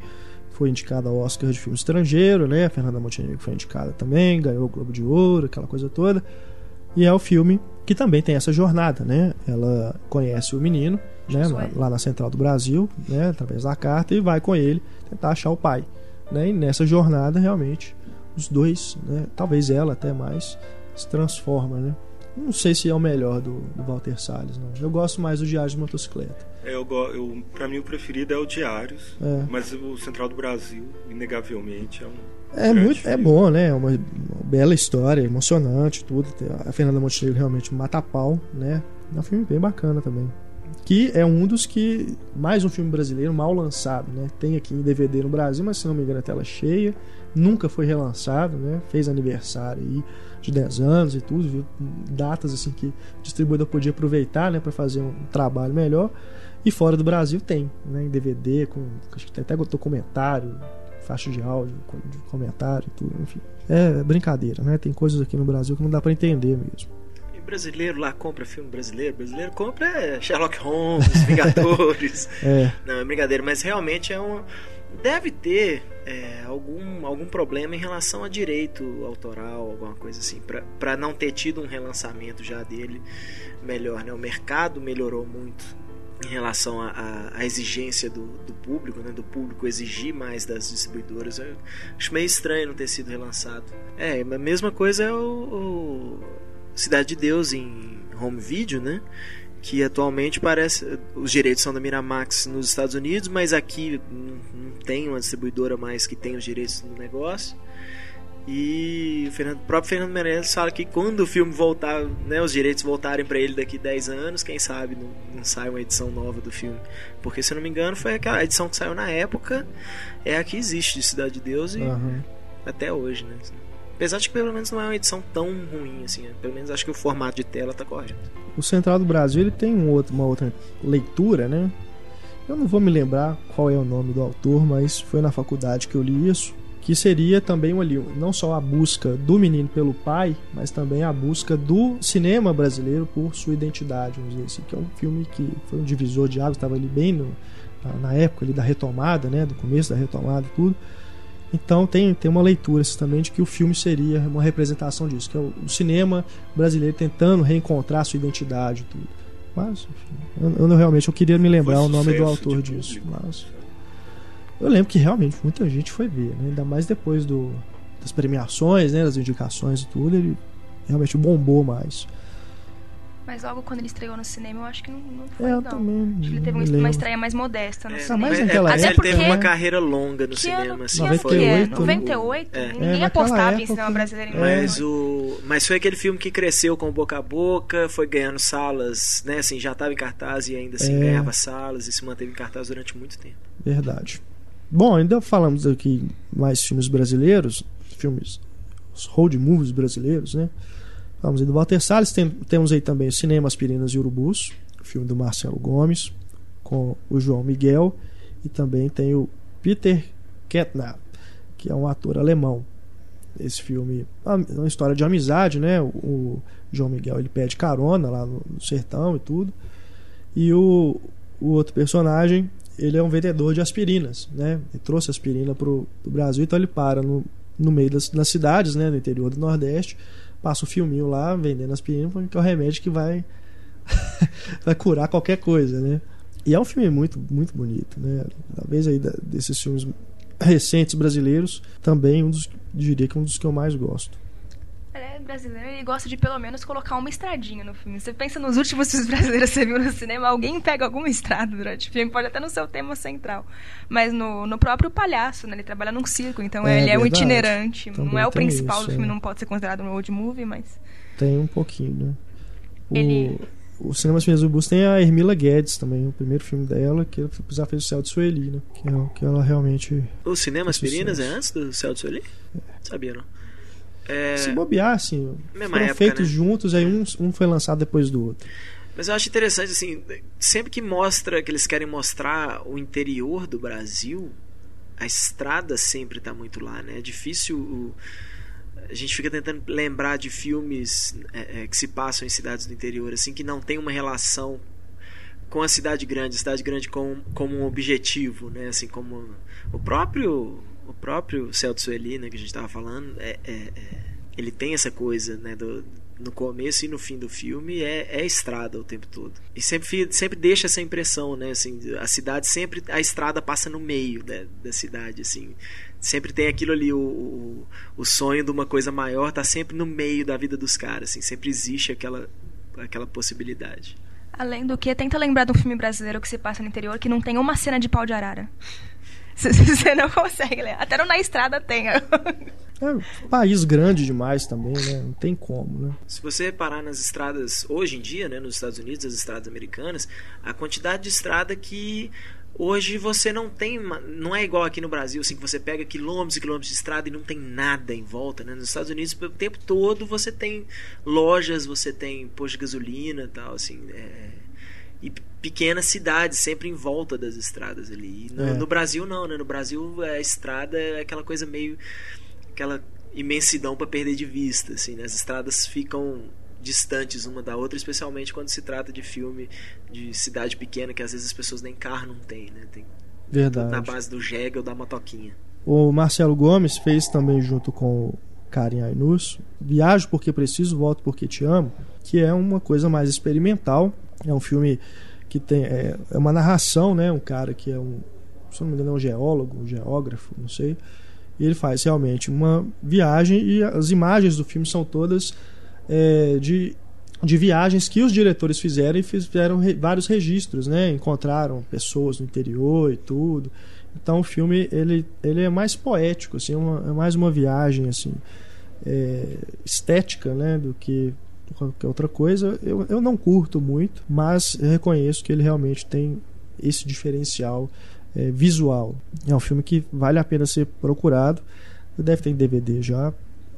A: foi indicado ao Oscar de filme estrangeiro, né? A Fernanda Montenegro foi indicada também, ganhou o Globo de Ouro, aquela coisa toda. E é o filme que também tem essa jornada, né? Ela conhece o menino, né? Lá, lá, na Central do Brasil, né? Através da carta e vai com ele tentar achar o pai, né? E nessa jornada realmente os dois, né? Talvez ela até mais se transforma, né? Não sei se é o melhor do, do Walter Salles, não. Eu gosto mais do Diário de Motocicleta.
E: É, eu, eu, pra mim o preferido é o Diários, é. mas o Central do Brasil, inegavelmente, é um.
A: É muito, é bom, né? É uma, uma, bela história, emocionante, tudo. A Fernanda Montenegro realmente mata pau, né? É um filme bem bacana também. Que é um dos que mais um filme brasileiro mal lançado, né? Tem aqui em DVD no Brasil, mas se não me engano, é tela cheia. Nunca foi relançado, né? Fez aniversário aí de 10 anos e tudo, viu? datas assim que o distribuidor podia aproveitar, né, para fazer um trabalho melhor. E fora do Brasil tem, né, em DVD, com acho que tem até documentário, faixa de áudio, de comentário e tudo, enfim. É brincadeira, né? Tem coisas aqui no Brasil que não dá para entender mesmo.
C: E brasileiro lá compra filme brasileiro, brasileiro compra é Sherlock Holmes, Vingadores. é. Não, é brincadeira, mas realmente é um deve ter é, algum, algum problema em relação a direito autoral, alguma coisa assim, para não ter tido um relançamento já dele melhor. Né? O mercado melhorou muito em relação à exigência do, do público, né? do público exigir mais das distribuidoras. Eu acho meio estranho não ter sido relançado. É, a mesma coisa é o, o Cidade de Deus em home video, né? que atualmente parece os direitos são da Miramax nos Estados Unidos, mas aqui tem uma distribuidora mais que tem os direitos do negócio. E o, Fernando, o próprio Fernando Menezes fala que quando o filme voltar, né, os direitos voltarem para ele daqui 10 anos, quem sabe não, não sai uma edição nova do filme. Porque se eu não me engano, foi aquela edição que saiu na época, é a que existe de Cidade de Deus e uhum. até hoje, né? Apesar de que pelo menos não é uma edição tão ruim assim, né? pelo menos acho que o formato de tela tá correto.
A: O Central do Brasil ele tem um outro, uma outra leitura, né? Eu não vou me lembrar qual é o nome do autor, mas foi na faculdade que eu li isso. Que seria também ali, não só a busca do menino pelo pai, mas também a busca do cinema brasileiro por sua identidade, vamos dizer assim. Que é um filme que foi um divisor de águas, estava ali bem no, na época ali da retomada, né? Do começo da retomada e tudo. Então tem, tem uma leitura também de que o filme seria uma representação disso, que é o, o cinema brasileiro tentando reencontrar sua identidade e tudo. Mas, enfim, eu, eu, realmente eu queria me lembrar o nome do autor disso. Mas... Eu lembro que realmente muita gente foi ver, né? ainda mais depois do, das premiações, né? das indicações e tudo, ele realmente bombou mais.
B: Mas logo quando ele estreou no cinema, eu acho que não, não foi,
A: É, eu
B: não.
A: também.
B: Acho que ele teve uma,
A: lembro.
B: estreia mais modesta no
C: É,
B: cinema.
A: mas
C: é,
A: naquela
C: mas
B: época-
C: ele teve
B: Até
C: uma carreira longa no
B: Que
C: cinema,
B: ano,
C: assim,
B: que ano
C: foi-
B: que é?
A: 98, né?
B: 98?
C: É.
B: Ninguém
A: É,
B: apostava em
A: época-
B: cinema brasileiro em
C: Mas
B: 98.
C: o, mas foi aquele filme que cresceu com o boca a boca, foi ganhando salas, né? Assim, já estava em cartaz e ainda assim
A: É.
C: ganhava salas e se manteve em cartaz durante muito tempo.
A: Verdade. Bom, ainda falamos aqui mais filmes brasileiros, filmes, os road movies brasileiros, né? Falamos aí do Walter Salles, tem- temos aí também o Cinema Aspirinas e Urubus, o filme do Marcelo Gomes, com o João Miguel, e também tem o Peter Kettner, que é um ator alemão. Esse filme é uma história de amizade, né? O, o João Miguel ele pede carona lá no, no sertão e tudo. E o, o outro personagem, ele é um vendedor de aspirinas, né? Ele trouxe aspirina pro, pro Brasil, então ele para no, no meio das, das cidades, né? No interior do Nordeste, passa o filminho lá vendendo aspirina, porque é o remédio que vai vai curar qualquer coisa, né? E é um filme muito, muito bonito, né? Talvez aí desses filmes recentes brasileiros, também um dos, diria que um dos que eu mais gosto.
B: Ele é brasileiro ele gosta de pelo menos colocar uma estradinha no filme. Você pensa nos últimos filmes brasileiros que você viu no cinema, alguém pega alguma estrada durante o filme, pode até no seu tema central. Mas no, no próprio palhaço, né? Ele trabalha num circo, então
A: É,
B: ele é um itinerante.
A: Também
B: não é o principal
A: isso,
B: do filme,
A: é.
B: não pode ser considerado um road movie, mas.
A: Tem um pouquinho, né? O,
B: Ele-
A: o Cinema Aspirinas do Bus tem a Hermila Guedes também, o primeiro filme dela, que já fez o Céu de Sueli, né? Que, é, que ela realmente.
C: O cinema Aspirinas é antes do Céu de Sueli? Sabia, não? É,
A: Se bobear, assim,
C: Mesma
A: foram
C: época,
A: feitos
C: né?
A: juntos, aí um, um foi lançado depois do outro.
C: Mas eu acho interessante, assim, sempre que mostra, que eles querem mostrar o interior do Brasil, a estrada sempre está muito lá, né? É difícil. o- a gente fica tentando lembrar de filmes é, é, que se passam em cidades do interior, assim, que não tem uma relação com a cidade grande, a cidade grande como, como um objetivo, né? Assim, como o próprio o próprio Celso Sueli, né, que a gente estava falando, é, é- é- ele tem essa coisa, né, do, no começo e no fim do filme é, é estrada o tempo todo. E sempre, sempre deixa essa impressão, né? Assim, a cidade sempre. A estrada passa no meio da, da cidade, assim. Sempre tem aquilo ali, o, o, o sonho de uma coisa maior tá sempre no meio da vida dos caras, assim. Sempre existe aquela, aquela possibilidade.
B: Além do que, tenta lembrar de um filme brasileiro que se passa no interior que não tem uma cena de pau de arara. Você não consegue ler. Até Na Estrada tem.
A: É um país grande demais também, né? Não tem como, né?
C: Se você reparar nas estradas hoje em dia, né, nos Estados Unidos, as estradas americanas, a quantidade de estrada que hoje você não tem, não é igual aqui no Brasil, assim que você pega quilômetros e quilômetros de estrada e não tem nada em volta, né? Nos Estados Unidos, o tempo todo você tem lojas, você tem posto de gasolina, e tal, assim, é, e pequenas cidades sempre em volta das estradas ali. E no,
A: É.
C: no Brasil não, né? No Brasil a estrada é aquela coisa meio aquela imensidão para perder de vista, assim, né? As estradas ficam distantes uma da outra, especialmente quando se trata de filme de cidade pequena, que às vezes as pessoas nem carro não têm, né? Tem tudo na
A: Verdade.
C: base do jegue ou da motoquinha.
A: O Marcelo Gomes fez também junto com o Karen Ainus Viajo porque preciso, volto porque te amo, que é uma coisa mais experimental. É um filme que tem é, é uma narração, né? Um cara que é um, se não me engano, é um geólogo, um geógrafo, não sei. E ele faz realmente uma viagem e as imagens do filme são todas é, de de viagens que os diretores fizeram e fizeram re- vários registros, né? Encontraram pessoas no interior e tudo. Então o filme ele, ele é mais poético, assim, é uma- é mais uma viagem assim é, estética, né? Do que qualquer outra coisa. Eu, eu não curto muito, mas reconheço que ele realmente tem esse diferencial é, visual. É um filme que vale a pena ser procurado. Deve ter em DVD já,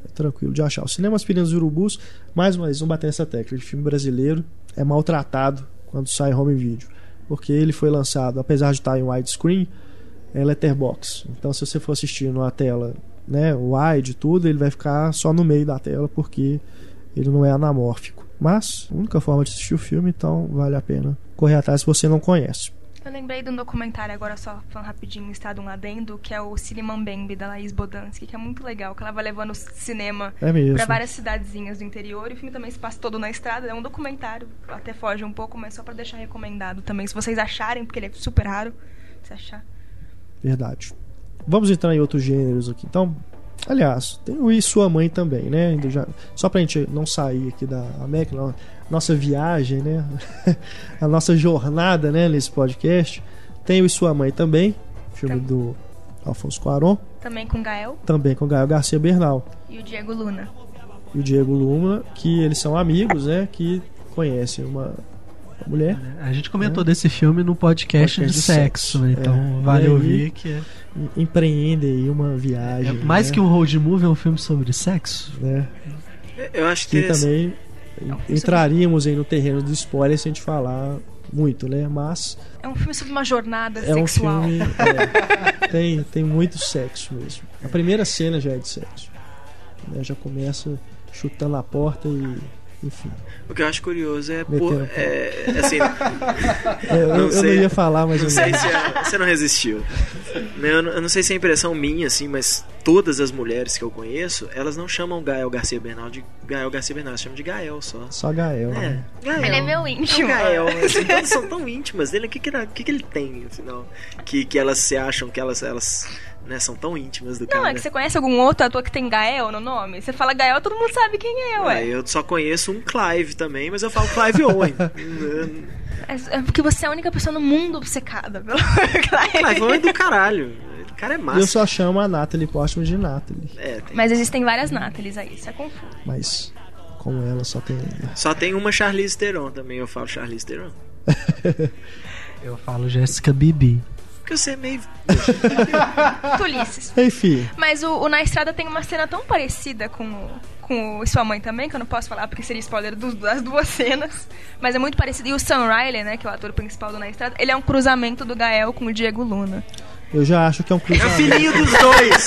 A: é tranquilo de achar. O Cinema Aspirinas e Urubus, mais uma vez, vamos bater essa tecla de filme brasileiro, é maltratado quando sai home video. Porque ele foi lançado, apesar de estar em widescreen, é letterbox. Então, se você for assistir numa tela né, wide tudo, ele vai ficar só no meio da tela porque ele não é anamórfico. Mas, única forma de assistir o filme, então vale a pena correr atrás se você não conhece.
B: Eu lembrei de um documentário agora, só falando rapidinho, estado um adendo, que é o Cine Mambembe, da Laís Bodansky, que é muito legal, que ela vai levando o cinema
A: É
B: pra várias cidadezinhas do interior. E o filme também se passa todo na estrada. É um documentário, até foge um pouco, mas só pra deixar recomendado também. Se vocês acharem, porque ele é super raro, se achar.
A: Verdade. Vamos entrar em outros gêneros aqui. Então, aliás, tem o E Sua Mãe também, né? Já, só pra gente não sair aqui da América, não, nossa viagem, né? a nossa jornada, né, nesse podcast. Tem o E Sua Mãe também, filme
B: Tá.
A: do Alfonso Cuarón,
B: Também com Gael
A: também com Gael Garcia Bernal
B: e o Diego Luna.
A: e o Diego Luna, que eles são amigos, né? Que conhecem uma, uma mulher,
D: A gente comentou desse filme no podcast,
A: Podcast
D: de
A: de
D: sexo,
A: sexo,
D: né?
A: é.
D: Então vale
A: aí-
D: ouvir que é,
A: empreende aí uma
D: é
A: viagem.
D: mais
A: né?
D: que um road movie, é um filme sobre sexo.
A: né?
C: Eu acho que
A: que também entraríamos aí no terreno do spoiler se a gente falar muito, né? Mas
B: É um filme sobre uma jornada
A: é um
B: sexual.
A: filme. é, tem, tem muito sexo mesmo. A primeira cena já é de sexo. né? Já começa chutando a porta e. Enfim.
C: o que eu acho curioso é, por, é assim,
A: eu, eu não ia falar, mas
C: não sei se é- você não resistiu. Eu, não- eu não sei se é impressão minha, assim, mas todas as mulheres que eu conheço, elas não chamam Gael Garcia Bernal de Gael Garcia Bernal, elas chamam de Gael só.
A: Só Gael.
C: É,
A: né?
C: Gael.
B: Ele é meu íntimo.
C: É o Gael, assim, todas são tão íntimas dele. O que, que, que, que ele tem, afinal? Que, que elas se acham que elas, elas né, são tão íntimas do
B: Não,
C: cara.
B: é que você conhece algum outro ator que tem Gael no nome? Você fala Gael, todo mundo sabe quem é,
C: Ah,
B: ué.
C: eu só conheço um Clive também, mas eu falo Clive Owen.
B: É, é porque você é a única pessoa no mundo obcecada pelo
C: Clive Owen é do caralho. O cara é
A: E eu
C: massa.
A: só chamo a Natalie Portman de Natalie.
C: É, tem-
B: Mas existem várias Nathalies aí, isso é confuso.
A: Mas com ela só tem.
C: Só tem uma Charlize Theron também, eu falo Charlize Theron.
D: Eu falo Jessica Bibi.
C: Porque você é meio.
B: Tolices.
A: Enfim,
B: Mas o, o Na Estrada tem uma cena tão parecida com, o- com o Sua Mãe também, que eu não posso falar porque seria spoiler dos- das duas cenas. Mas é muito parecido. E o Sam Riley, né, que é o ator principal do Na Estrada, ele é um cruzamento do Gael com o Diego Luna.
A: Eu já acho que é um
C: É o
A: cruzamento.
C: filhinho dos dois!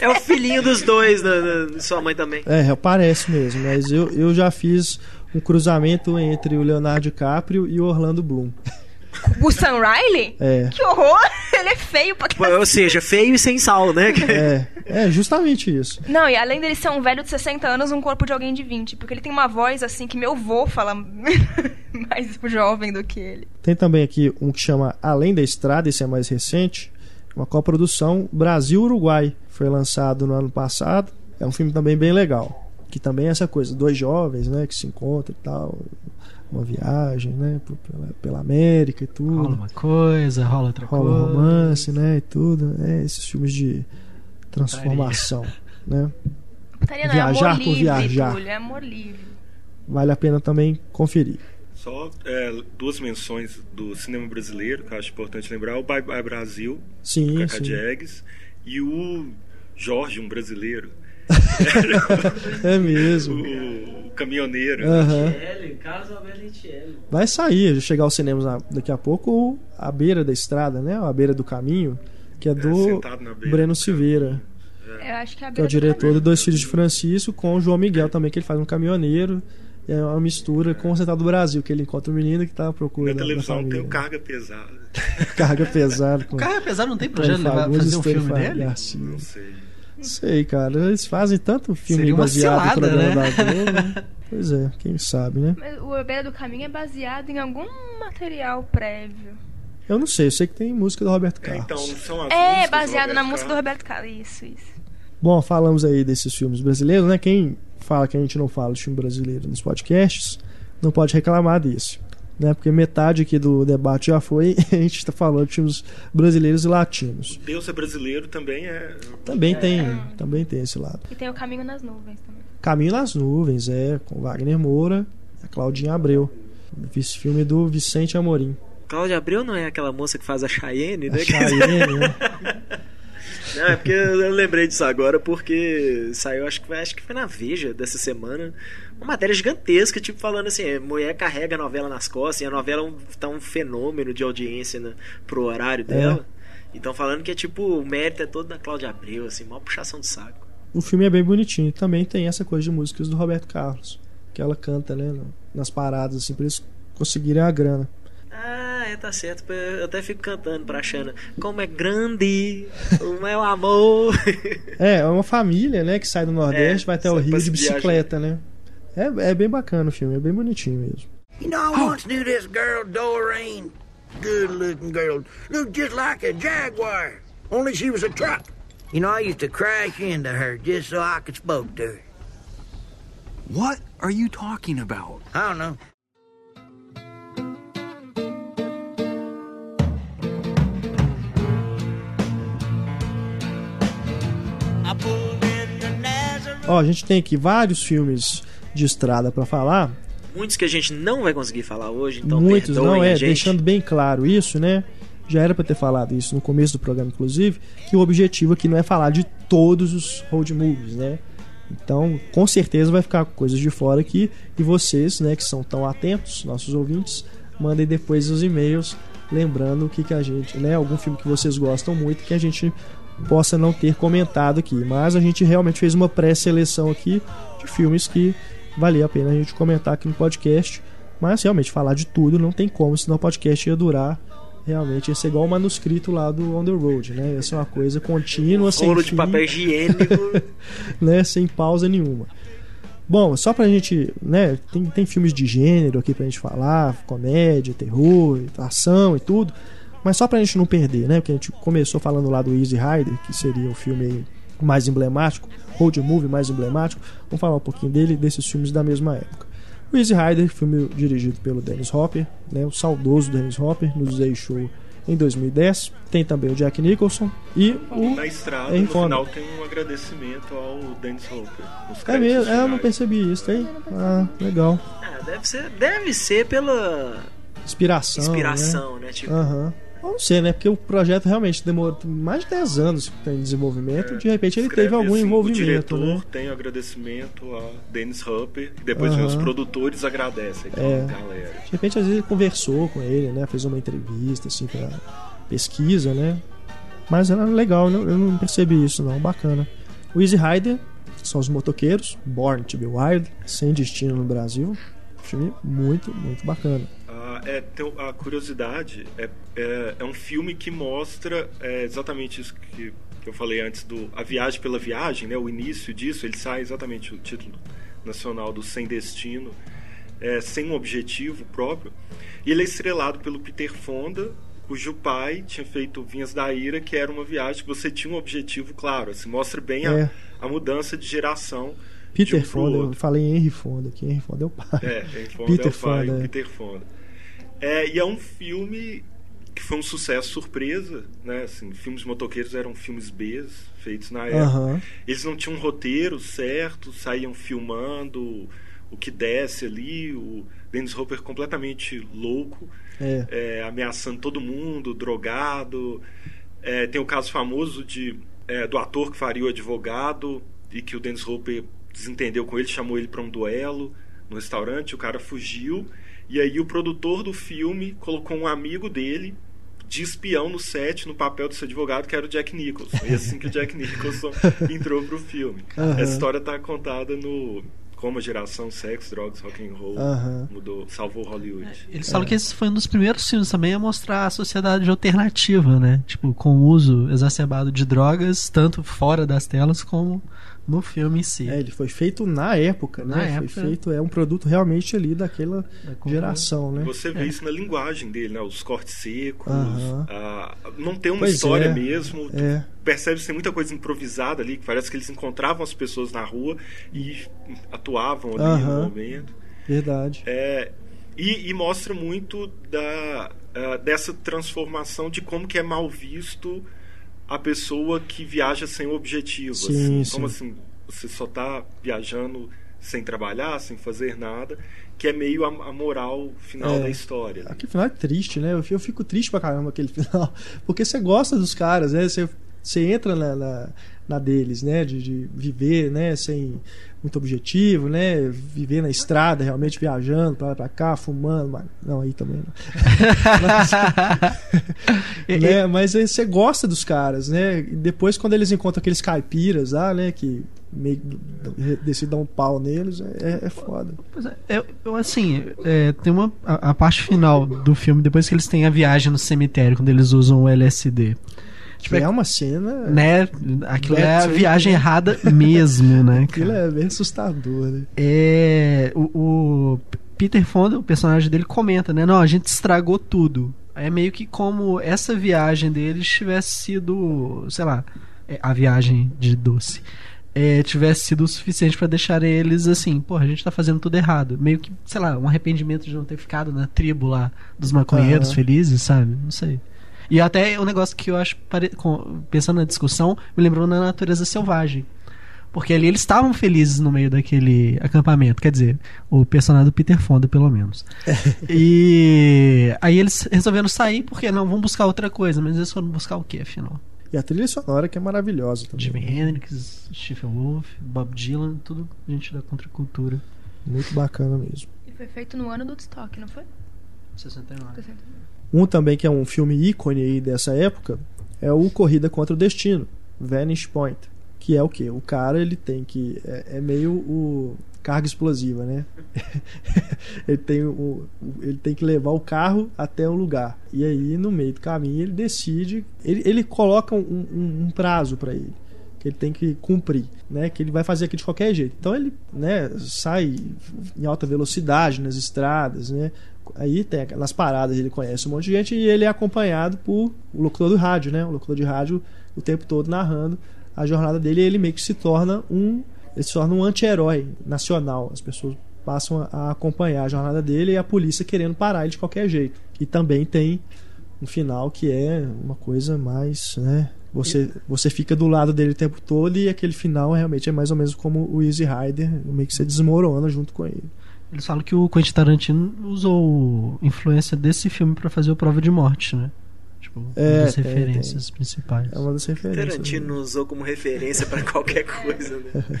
C: É o filhinho dos dois, da, da- da sua mãe também.
A: É, parece mesmo, mas eu, eu já fiz um cruzamento entre o Leonardo DiCaprio e o Orlando Bloom.
B: O Sam Riley?
A: É,
B: Que horror! Ele é feio pra
C: Pô, Ou seja, feio e sem sal, né?
A: é, é justamente isso.
B: Não, e além dele ser um velho de 60 anos, um corpo de alguém de 20. Porque ele tem uma voz assim que meu vô fala mais jovem do que ele.
A: Tem também aqui um que chama Além da Estrada, esse é mais recente, uma coprodução Brasil-Uruguai. Foi lançado no ano passado. É um filme também bem legal. Que também é essa coisa, dois jovens, né, que se encontram e tal. Uma viagem, né, por- pela, pela América e tudo.
D: Rola uma coisa, rola outra
A: rola
D: coisa.
A: um romance, né, e tudo. É, esses filmes de transformação, né?
B: Putaria não,
A: Viajar
B: é
A: por
B: livre,
A: viajar.
B: Túlio, é amor livre.
A: Vale a pena também conferir.
E: Só é, duas menções do cinema brasileiro que eu acho importante lembrar: o Bye Bye Brasil,
A: Sim,
E: Cacá
A: sim.
E: Diegues, e o Jorge, um brasileiro,
A: É mesmo.
E: o, o caminhoneiro.
C: Litielli.
A: Vai sair, vai chegar aos cinemas daqui a pouco, o A Beira da Estrada, né? A Beira do Caminho, que é do
E: sentado na beira
A: Breno
E: do
A: Silveira,
B: Eu acho que é a
A: que é o
B: do
A: diretor do Dois Filhos de Francisco, com o João Miguel também, que ele faz um caminhoneiro. É uma mistura com o Central do Brasil, que ele encontra um menino que tá à procura
E: Na televisão tem o carga pesada.
A: Carga pesada. Com
D: O cara, apesar não tem projeto de fazer um filme dele?
A: Garcia.
E: Não sei.
A: Não sei, cara. Eles fazem tanto filme
D: Seria uma
A: baseado em
D: cilada,
A: programa
D: né?
A: da Globo. né? Pois é, quem sabe, né?
B: Mas o A Beira do Caminho é baseado em algum material prévio.
A: Eu não sei, eu sei que tem música do Roberto
E: É,
A: Carlos.
E: então, são as
B: É, baseado na música do. Roberto Carlos. Isso, isso.
A: Bom, falamos aí desses filmes brasileiros, né? Quem fala que a gente não fala de filme brasileiro nos podcasts, não pode reclamar disso. Né? Porque metade aqui do debate já foi, a gente está falando de filmes brasileiros e latinos.
E: Deus é brasileiro também é.
A: Também tem, também tem esse lado.
B: E tem o Caminho nas Nuvens também.
A: Caminho nas Nuvens, é, com Wagner Moura e a Claudinha Abreu. Esse filme do Vicente Amorim.
C: Cláudia Abreu não é aquela moça que faz a Cheyenne,
A: A
C: né?
A: Chayenne, né?
C: Não, é porque eu lembrei disso agora porque saiu, acho que, foi- acho que foi na Veja dessa semana, uma matéria gigantesca, tipo, falando assim, mulher carrega a novela nas costas e a novela é um- tá um fenômeno de audiência né, pro horário dela. Então falando que é tipo, o mérito é todo da Cláudia Abreu, assim, maior puxação de saco.
A: O filme é bem bonitinho. Também tem essa coisa de músicas do Roberto Carlos. Que ela canta, né? Nas paradas, assim, pra eles conseguirem a grana.
C: Ah, é, tá certo. Eu até fico cantando pra Xana. Como é grande o meu amor.
A: É, é uma família, né, que sai do Nordeste,
C: É,
A: vai até o Rio de bicicleta, né? É, é bem bacana o filme, é bem bonitinho mesmo.
F: You know, I once knew this girl, Doreen. Good looking girl. Looked just like a jaguar. only she was a truck. You know, I used to crash into her just so I could spoke to her.
G: What are you talking about?
F: I don't know.
A: Ó, a gente tem aqui vários filmes de estrada pra falar.
C: Muitos que a gente não vai conseguir falar hoje, então
A: Muitos não é, deixando bem claro isso, né? Já era pra ter falado isso no começo do programa, inclusive, que o objetivo aqui não é falar de todos os road movies, né? Então, com certeza vai ficar coisas de fora aqui e vocês, né, que são tão atentos, nossos ouvintes, mandem depois os e-mails lembrando o que que a gente, né, algum filme que vocês gostam muito que a gente possa não ter comentado aqui, mas a gente realmente fez uma pré-seleção aqui de filmes que valia a pena a gente comentar aqui no podcast. Mas realmente falar de tudo não tem como, senão o podcast ia durar. Realmente ia ser igual o manuscrito lá do On the Road, né? Ia ser uma coisa contínua, sem
C: Rolo de papel higiênico.
A: né? Sem pausa nenhuma. Bom, só pra gente, né? Tem, tem filmes de gênero aqui pra gente falar, comédia, terror, ação e tudo. Mas só pra gente não perder, né? Porque a gente começou falando lá do Easy Rider, que seria o filme aí mais emblemático, road movie mais emblemático. Vamos falar um pouquinho dele, desses filmes da mesma época. O Easy Rider, filme dirigido pelo Dennis Hopper, né, o saudoso Dennis Hopper, nos deixou em 2010. Tem também o Jack Nicholson e o.
E: Na estrada,
A: Henry
E: no
A: Fonda.
E: final, tem um agradecimento ao Dennis Hopper.
A: É mesmo, é, eu não
E: finais.
A: percebi isso, tem? Ah, legal.
C: Ah, deve ser, deve ser pela
A: Inspiração.
C: inspiração, né? Tipo,
A: Né? Aham. Eu não sei, né? Porque o projeto realmente demorou mais de 10 anos em desenvolvimento e de repente ele teve algum
E: assim,
A: envolvimento,
E: O diretor
A: né?
E: tem agradecimento a Dennis Hopper e depois
A: Aham.
E: os produtores agradecem então,
A: É.
E: galera.
A: De repente, às vezes, ele conversou com ele, né? Fez uma entrevista, assim, pra pesquisa, né? Mas era legal, né? eu não percebi isso, não. Bacana. O Easy Rider são os motoqueiros, Born to be Wild, sem destino no Brasil. Filme muito, muito bacana.
E: É, a curiosidade é, é, é um filme que mostra é, exatamente isso que, que eu falei antes do a viagem pela viagem, né? O início disso, ele sai exatamente o título nacional do Sem Destino, é, sem um objetivo próprio. E ele é estrelado pelo Peter Fonda, cujo pai tinha feito Vinhas da Ira, que era uma viagem que você tinha um objetivo claro. Assim, mostra bem a,
A: É.
E: a mudança de geração.
A: Peter
E: de um
A: Fonda, eu falei Henry Fonda aqui. Henry Fonda é o pai.
E: É, Henry Fonda
A: Peter
E: é o pai,
A: Fonda, é.
E: Peter Fonda. É, e é um filme que foi um sucesso surpresa, né? Assim, filmes motoqueiros eram filmes B feitos na época.
A: Aham.
E: Eles não tinham um roteiro certo, saíam filmando o que desce ali, o Dennis Hopper completamente louco,
A: É.
E: é, ameaçando todo mundo, drogado. É, tem o caso famoso de, é, do ator que faria o advogado e que o Dennis Hopper desentendeu com ele, chamou ele para um duelo no restaurante, o cara fugiu e aí o produtor do filme colocou um amigo dele de espião no set, no papel desse advogado, que era o Jack Nicholson. E assim que o Jack Nicholson entrou pro filme.
A: Aham.
E: Essa história tá contada no Como a geração Sex, Drogs, Rock and Roll
A: Aham.
E: mudou, salvou Hollywood.
D: Eles falam que esse foi um dos primeiros filmes também a mostrar a sociedade alternativa, né? Tipo, com o uso exacerbado de drogas, tanto fora das telas como no filme em si.
A: É, ele foi feito na época, né?
D: Na
A: foi
D: época.
A: feito, é um produto realmente ali daquela
D: cultura.
A: geração, né?
E: Você vê isso na linguagem dele, né? Os cortes secos,
A: Aham.
E: a- não tem uma
A: Pois
E: história
A: é,
E: mesmo.
A: É.
E: percebe que tem muita coisa improvisada ali, que parece que eles encontravam as pessoas na rua e atuavam ali no
A: Aham.
E: momento.
A: Verdade.
E: É, e, e mostra muito da, ah, dessa transformação de como que é mal visto a pessoa que viaja sem objetivo.
A: Sim,
E: assim.
A: sim.
E: Como assim, você só está viajando sem trabalhar, sem fazer nada, que é meio a, a moral final
A: É.
E: da história.
A: Aquele final é triste, né? Eu eu fico triste pra caramba aquele final. Porque você gosta dos caras, né? Você, você entra na, na, na deles, né? De, de viver, né? Sem muito objetivo, né? Viver na estrada, realmente viajando pra lá pra cá, fumando. Mas... Não, aí também não. Mas, né? Mas aí você gosta dos caras, né? E depois, quando eles encontram aqueles caipiras lá, né? Que meio decidem dar um pau neles, é, é foda.
D: Pois é, eu, eu, assim, é, tem uma a, a parte final do filme, depois que eles têm a viagem no cemitério, quando eles usam o LSD. Tipo,
A: é
D: é,
A: uma cena.
D: né? Aquilo é a viagem
A: né?
D: errada mesmo, né?
A: Aquilo
D: cara?
A: é bem assustador, né?
D: É, o, o Peter Fonda, o personagem dele, comenta, né? Não, a gente estragou tudo. É meio que como essa viagem deles tivesse sido, sei lá, é, a viagem de doce. É, tivesse sido o suficiente para deixar eles assim, pô, a gente tá fazendo tudo errado. Meio que, sei lá, um arrependimento de não ter ficado na tribo lá dos maconheiros
A: Aham.
D: felizes, sabe? Não sei. E até o negócio que eu acho, pensando na discussão, me lembrou na natureza selvagem. Porque ali eles estavam felizes no meio daquele acampamento. Quer dizer, o personagem do Peter Fonda, pelo menos. e aí eles resolveram sair porque não, vão buscar outra coisa. Mas eles foram buscar o que, afinal?
A: E a trilha sonora que é maravilhosa também.
D: Jimi Hendrix, Stephen Wolf, Bob Dylan, tudo gente da contracultura.
A: Muito bacana mesmo.
B: E foi feito no ano do Woodstock, não foi?
D: 69.
A: Um também que é um filme ícone aí dessa época é o Corrida contra o Destino, Vanish Point, que é o que? O cara ele tem que é, é meio o carga explosiva, né? ele tem o, ele tem que levar o carro até um lugar e aí no meio do caminho ele decide ele, ele coloca um, um- um prazo para ele que ele tem que cumprir, né? Que ele vai fazer aqui de qualquer jeito. Então ele, né, sai em alta velocidade nas estradas, né? Aí tem nas paradas ele conhece um monte de gente e ele é acompanhado por o locutor do rádio, né? O locutor de rádio o tempo todo narrando a jornada dele e ele meio que se torna um ele se torna um anti-herói nacional. As pessoas passam a- a acompanhar a jornada dele e a polícia querendo parar ele de qualquer jeito. E também tem um final que é uma coisa mais, né? Você, você fica do lado dele o tempo todo e aquele final realmente é mais ou menos como o Easy Rider, meio que você desmorona junto com ele.
D: Eles falam que o Quentin Tarantino usou influência desse filme pra fazer o Prova de Morte, né? Tipo,
A: É,
D: uma das
A: tem,
D: referências principais.
A: É uma das referências.
C: Tarantino usou como referência pra qualquer coisa, né?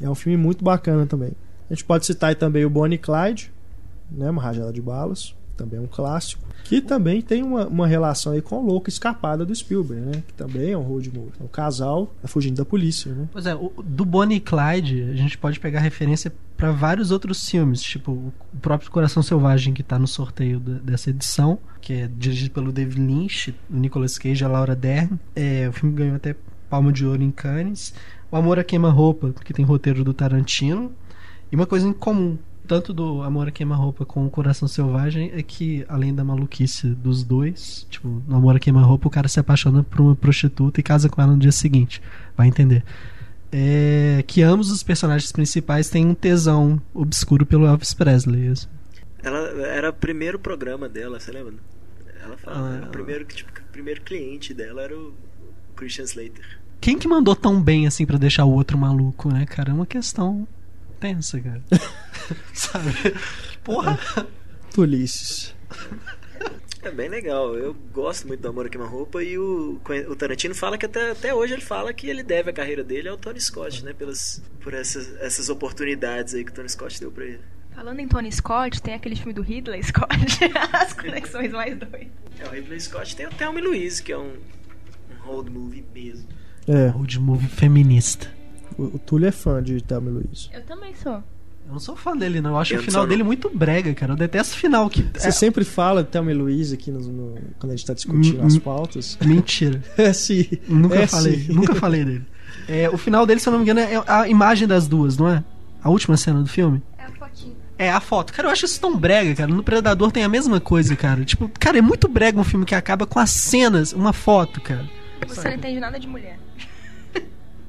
A: É um filme muito bacana também. A gente pode citar aí também o Bonnie Clyde, né? Uma rajada de balas, também é um clássico. Que também tem uma, uma relação aí com o Louco Escapada do Spielberg, né? Que também é um road movie. É um casal tá fugindo da polícia, né?
D: Pois é, o- do Bonnie e Clyde, a gente pode pegar referência pra vários outros filmes, tipo o próprio Coração Selvagem, que tá no sorteio da- dessa edição, que é dirigido pelo David Lynch, Nicolas Cage e a Laura Dern. É, o filme ganhou até Palma de Ouro em Cannes. O Amor a Queima-Roupa, que tem roteiro do Tarantino. E uma coisa em comum, tanto do Amor a Queima-Roupa com o Coração Selvagem, é que, além da maluquice dos dois, tipo, no Amor a Queima-Roupa, o cara se apaixona por uma prostituta e casa com ela no dia seguinte. Vai entender é que ambos os personagens principais têm um tesão obscuro pelo Elvis Presley. assim.
C: Ela era o primeiro programa dela, você lembra? Ela fala,
D: Ah,
C: era o primeiro, tipo, o primeiro cliente dela era o Christian Slater.
D: Quem que mandou tão bem assim pra deixar o outro maluco, né, cara? É uma questão tensa, cara. Sabe? Porra!
A: Ulisses.
C: É bem legal, eu gosto muito do Amor a Queima-Roupa e o, o Tarantino fala que até, até hoje ele fala que ele deve a carreira dele ao Tony Scott, né? Pelas, por essas, essas oportunidades aí que o Tony Scott deu pra ele.
B: Falando em Tony Scott, tem aquele filme do Ridley Scott, As Conexões Mais Doidas.
C: É, o Ridley Scott tem o Thelma e Louise, que é um, um road movie mesmo.
A: É,
D: Road movie feminista.
A: O, o Túlio é fã de Thelma e Luiz.
B: Eu também sou.
D: Eu não sou fã dele, não. Eu acho
C: Eu
D: o final dele muito brega, cara. Eu detesto o final. Que...
A: Você
D: É...
A: sempre fala de Thelma e Luiz aqui no, no- quando a gente tá discutindo
D: Hum,
A: as
D: hum.
A: pautas.
D: Mentira.
A: É sim.
D: Nunca
A: é,
D: falei.
A: sim.
D: Nunca falei dele. É, o final dele, se eu não me engano, é a imagem das duas, não é? A última cena do filme.
B: É a fotinha.
D: É, a foto. Cara, eu acho isso tão brega, cara. No Predador tem a mesma coisa, cara. Tipo, cara, é muito brega um filme que acaba com as cenas, uma foto, cara.
B: Você não entende nada de mulher.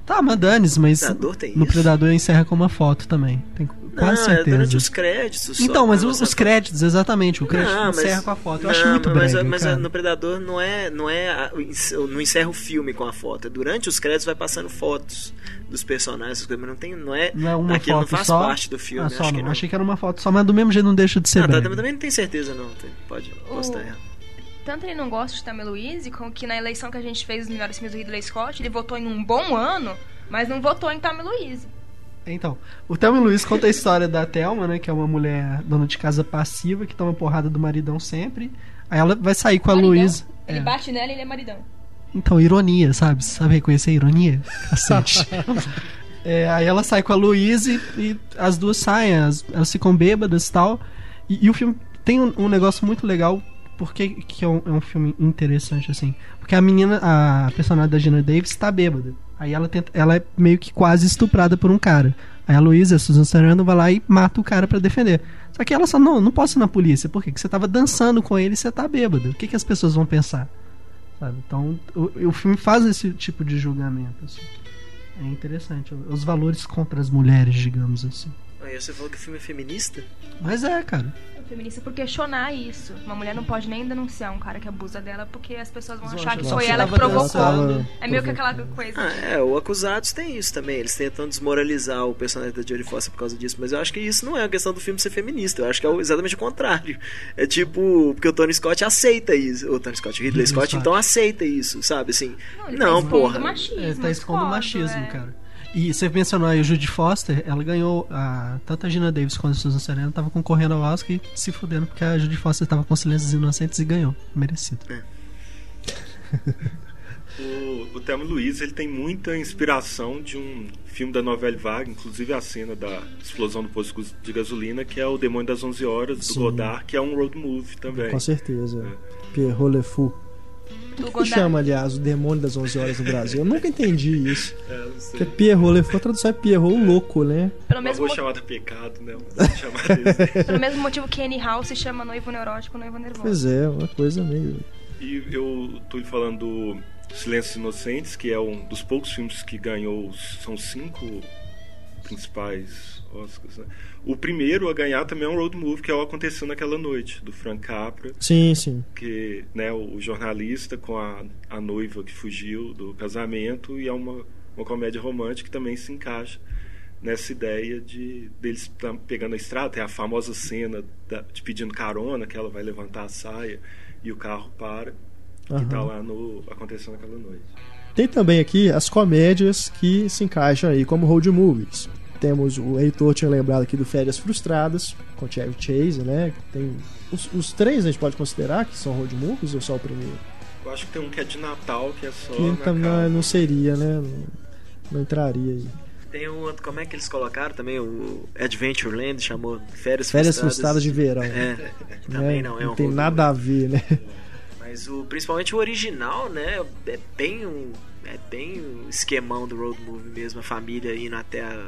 D: Tá, mas dane mas
C: Predador tem
D: no
C: isso.
D: Predador encerra com uma foto também. Tem quase
C: não, é
D: certeza.
C: durante os créditos. só,
D: Então, mas
C: pra
D: os, créditos, exatamente. O crédito
C: Não, mas-
D: encerra com a foto. Eu
C: não,
D: acho muito
C: mas,
D: brega,
C: mas
D: cara.
C: no Predador não é, não é, a- não encerra o filme com a foto. É Durante os créditos vai passando fotos dos personagens, mas não tem, não é,
D: Não é uma
C: aquilo
D: foto
C: não faz
D: só?
C: parte do filme.
D: Ah, só
C: acho
D: não.
C: que não.
D: Achei que era uma foto só, mas do mesmo jeito não deixa de ser
C: Ah, tá, também não tenho certeza não. Pode, posso estar errado.
B: Tanto ele não gosta de Thelma e Louise, como que na eleição que a gente fez dos melhores filmes do Ridley Scott, ele votou em um bom ano, mas não votou em Thelma e Louise.
D: Então, o Thelma Luiz conta a história da Thelma, né? Que é uma mulher dona de casa passiva que toma porrada do maridão sempre. Aí ela vai sair com a. Luísa.
B: Ele
D: É.
B: bate nela e ele é maridão.
D: Então, ironia, sabe? Você sabe reconhecer a ironia? Cacete. É, aí ela sai com a Luísa e, e as duas saem, as- elas ficam bêbadas e tal. E, e o filme tem um, um negócio muito legal, porque que é um, é um filme interessante, assim. Porque a menina, a personagem da Gina Davis tá bêbada. Aí ela tenta, ela é meio que quase estuprada por um cara. Aí a Luísa, a Susan Sarandon, vai lá e mata o cara pra defender. Só que ela só, não, não posso ir na polícia. Por quê? Porque você tava dançando com ele e você tá bêbado. O que, que as pessoas vão pensar? Sabe? Então, o, o filme faz esse tipo de julgamento. Assim. É interessante. Os valores contra as mulheres, digamos assim.
C: Aí você falou que o filme é feminista?
D: Mas é, cara.
B: É feminista por questionar isso. Uma mulher não pode nem denunciar um cara que abusa dela porque as pessoas vão achar que foi ela que provocou. É meio que aquela coisa.
C: Ah, é, o Acusados tem isso também. Eles tentam desmoralizar o personagem da Jodie Foster por causa disso. Mas eu acho que isso não é a questão do filme ser feminista. Eu acho que é exatamente o contrário. É tipo, porque o Tony Scott aceita isso. O Tony Scott, o Ridley
D: Ridley
C: Scott,
D: Scott.
C: então aceita isso, sabe? Assim,
B: ele
C: não,
B: tá expondo
C: porra.
B: Machismo,
D: É, tá expondo
B: discordo,
D: machismo,
B: é.
D: cara. E você mencionou aí o Judy Foster, ela ganhou. A, tanto a Gina Davis quanto a Susan Sarandon estavam concorrendo ao Oscar e se fudendo porque a Judy Foster estava com Silêncios Inocentes e ganhou. Merecido.
E: O, o Thelma Luiz ele tem muita inspiração de um filme da novela vaga, inclusive a cena da explosão do posto de gasolina, que é o Demônio das 11 Horas, do
A: Sim.
E: Godard, que é um road movie também.
A: Com certeza. Pierrot Le Fou.
B: Do
A: O que chama, aliás, o demônio das 11 horas no Brasil? Eu nunca entendi isso.
E: É, não
A: Porque
E: sei.
A: Pierrot Le Fou, a tradução é Pierrot o louco, né?
B: Pelo mesmo,
E: rua
B: mo-
E: chamada Pecado, né?
B: Pelo mesmo motivo que Annie Hall se chama noivo neurótico, noivo nervoso.
A: Pois é, uma coisa meio.
E: E eu tô lhe falando do Silêncios Inocentes, que é um dos poucos filmes que ganhou. São cinco principais Oscars, né? O primeiro a ganhar também é um road movie, que é o Aconteceu Naquela Noite, do Frank Capra,
A: Sim, sim.
E: que né, o jornalista com a, a noiva que fugiu do casamento, e é uma, uma comédia romântica que também se encaixa nessa ideia de deles tá pegando a estrada, tem a famosa cena da- de pedindo carona, que ela vai levantar a saia e o carro para, que tá lá no Aconteceu Naquela Noite.
A: Tem também aqui as comédias que se encaixam aí como road movies. Temos o Heitor tinha lembrado aqui do Férias Frustradas, com Chevy Chase, né? Tem os, os três a gente pode considerar que são road movies ou só o primeiro?
E: Eu acho que tem um que é de Natal, que é só
A: Que
E: na
A: também
E: casa.
A: não seria, né? Não, não entraria aí.
C: Tem um outro, como é que eles colocaram também? O Adventureland chamou Férias,
A: Férias
C: Frustradas.
A: Frustradas de Verão.
C: É, também
A: né?
C: não é um
A: tem
C: road
A: nada a ver, né?
C: Mas o, principalmente o original, né? É bem um. É bem o esquemão do road movie mesmo, a família indo até a.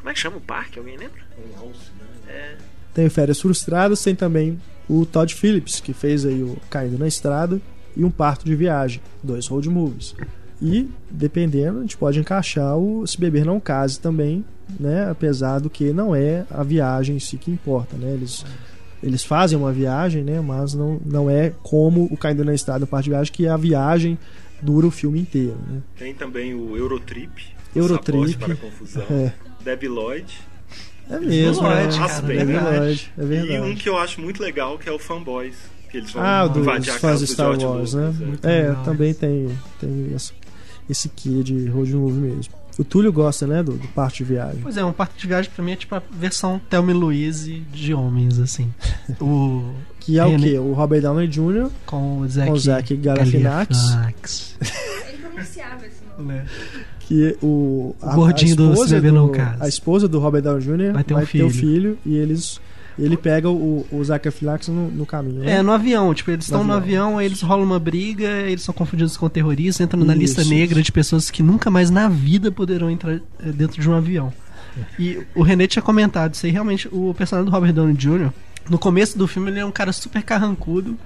C: Como é que chama o parque? Alguém lembra?
E: House, né?
C: É.
A: Tem o Férias Frustradas, tem também o Todd Phillips, que fez aí o Caindo na Estrada e um Parto de Viagem, dois road movies. E, dependendo, a gente pode encaixar o Se Beber Não Case também, né? Apesar do que não é a viagem em si que importa, né? Eles, eles fazem uma viagem, né? Mas não, não é como o Caindo na Estrada, o Parto de Viagem, que a viagem dura o filme inteiro, né?
E: Tem também o Eurotrip.
A: Eurotrip.
E: Para a confusão.
A: É,
E: Debbie Lloyd.
A: é mesmo, né?
D: Lloyd,
E: cara,
A: É
E: é
A: verdade, é
E: E um que eu acho muito legal, que é o Fanboys. Que eles vão
A: Ah, o dos
E: invadir a casa do
A: Star
E: George
A: Wars,
E: Lucas,
A: né?
E: é.
A: É, também tem, tem esse, esse quê de road movie mesmo. O Túlio gosta, né, do, do parte de viagem.
D: Pois é, um parque de viagem pra mim é tipo a versão Thelma e Louise de homens, assim. O.
A: Que é o quê? O Robert Downey Jr.
D: Com o Zac,
A: Com o Zac Galifianakis.
D: Galifianakis,
B: Ele pronunciava esse nome.
D: né?
A: Que o,
D: O gordinho do
A: esposa
D: Não Case.
A: A esposa do Robert Downey Jr.
D: Vai ter um
A: o
D: filho.
A: filho e eles ele pega o, o Zac Galifianakis no, no caminho. né?
D: É, no avião, tipo, eles
A: No
D: estão no
A: avião.
D: aí eles rolam uma briga, eles são confundidos com terroristas, entram na
A: Isso,
D: lista
A: isso.
D: negra de pessoas que nunca mais na vida poderão entrar eh, dentro de um avião. E o René tinha comentado isso aí, realmente, o personagem do Robert Downey Jr., no começo do filme, ele é um cara super carrancudo,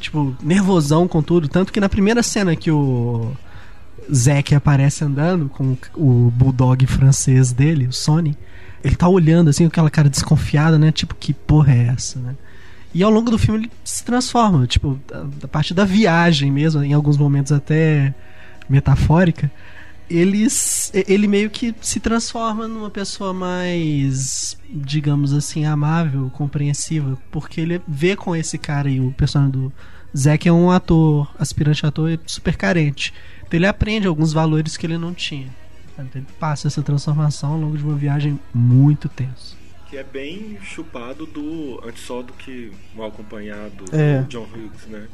D: tipo, nervosão com tudo, tanto que na primeira cena que o Zack aparece andando com o bulldog francês dele, o Sony, ele tá olhando assim com aquela cara desconfiada, né? Tipo, que porra é essa, né? E ao longo do filme ele se transforma, tipo, a, parte da viagem mesmo, em alguns momentos até metafórica, eles, e- ele meio que se transforma numa pessoa mais, digamos assim, amável, compreensiva, porque ele vê com esse cara e o personagem do Zack é um ator, aspirante ator super carente. Então ele aprende alguns valores que ele não tinha. Então ele passa essa transformação ao longo de uma viagem muito tensa.
E: Que é bem chupado do Antes Só do que Mal Acompanhado,
A: É.
E: do John Hughes, né?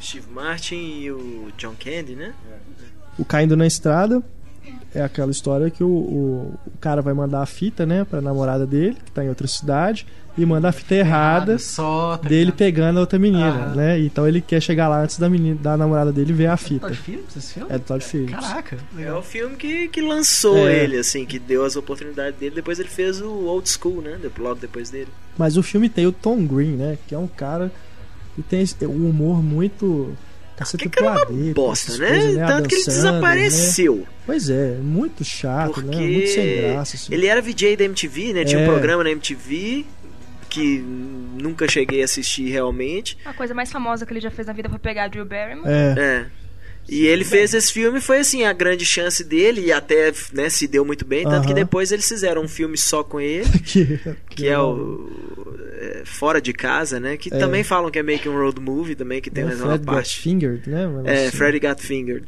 C: Steve Martin e o John Candy, né?
A: O Caindo na Estrada é aquela história que o, o, o cara vai mandar a fita, né, pra namorada dele, que tá em outra cidade, e manda a fita errada
D: só, tá
A: dele
D: ligado?
A: pegando a outra menina,
D: Aham.
A: né? Então ele quer chegar lá antes da menina, da namorada dele ver a fita.
D: Todd Phillips, esse filme?
A: É do Todd Phillips.
D: Caraca,
C: É o filme que, que lançou
A: É.
C: ele, assim, que deu as oportunidades dele. Depois ele fez o Old School, né? Logo depois dele.
A: Mas o filme tem o Tom Green, né? Que é um cara que tem um humor muito. Cacete
C: Que cara é uma bosta, né?
A: coisas,
C: Tanto
A: Adam
C: que ele
A: Sandler, né?
C: desapareceu.
A: Pois é, muito chato,
C: Porque
A: né? Muito sem graça. Assim.
C: ele era VJ da MTV, né? Tinha
A: É.
C: um programa na MTV que nunca cheguei a assistir realmente.
B: A coisa mais famosa que ele já fez na vida foi pegar a Drew Barrymore.
A: É,
C: É. E ele fez esse filme, foi assim, a grande chance dele, e até né, se deu muito bem, tanto que
A: Aham.
C: depois eles fizeram um filme só com ele,
A: que,
C: que é o é, Fora de Casa, né? Que
A: É.
C: também falam que é meio que um road movie também, que tem
A: é,
C: mais uma
A: Fred Got
C: parte.
A: Fingered, né? Mas,
C: É,
A: assim,
C: Freddy Got Fingered.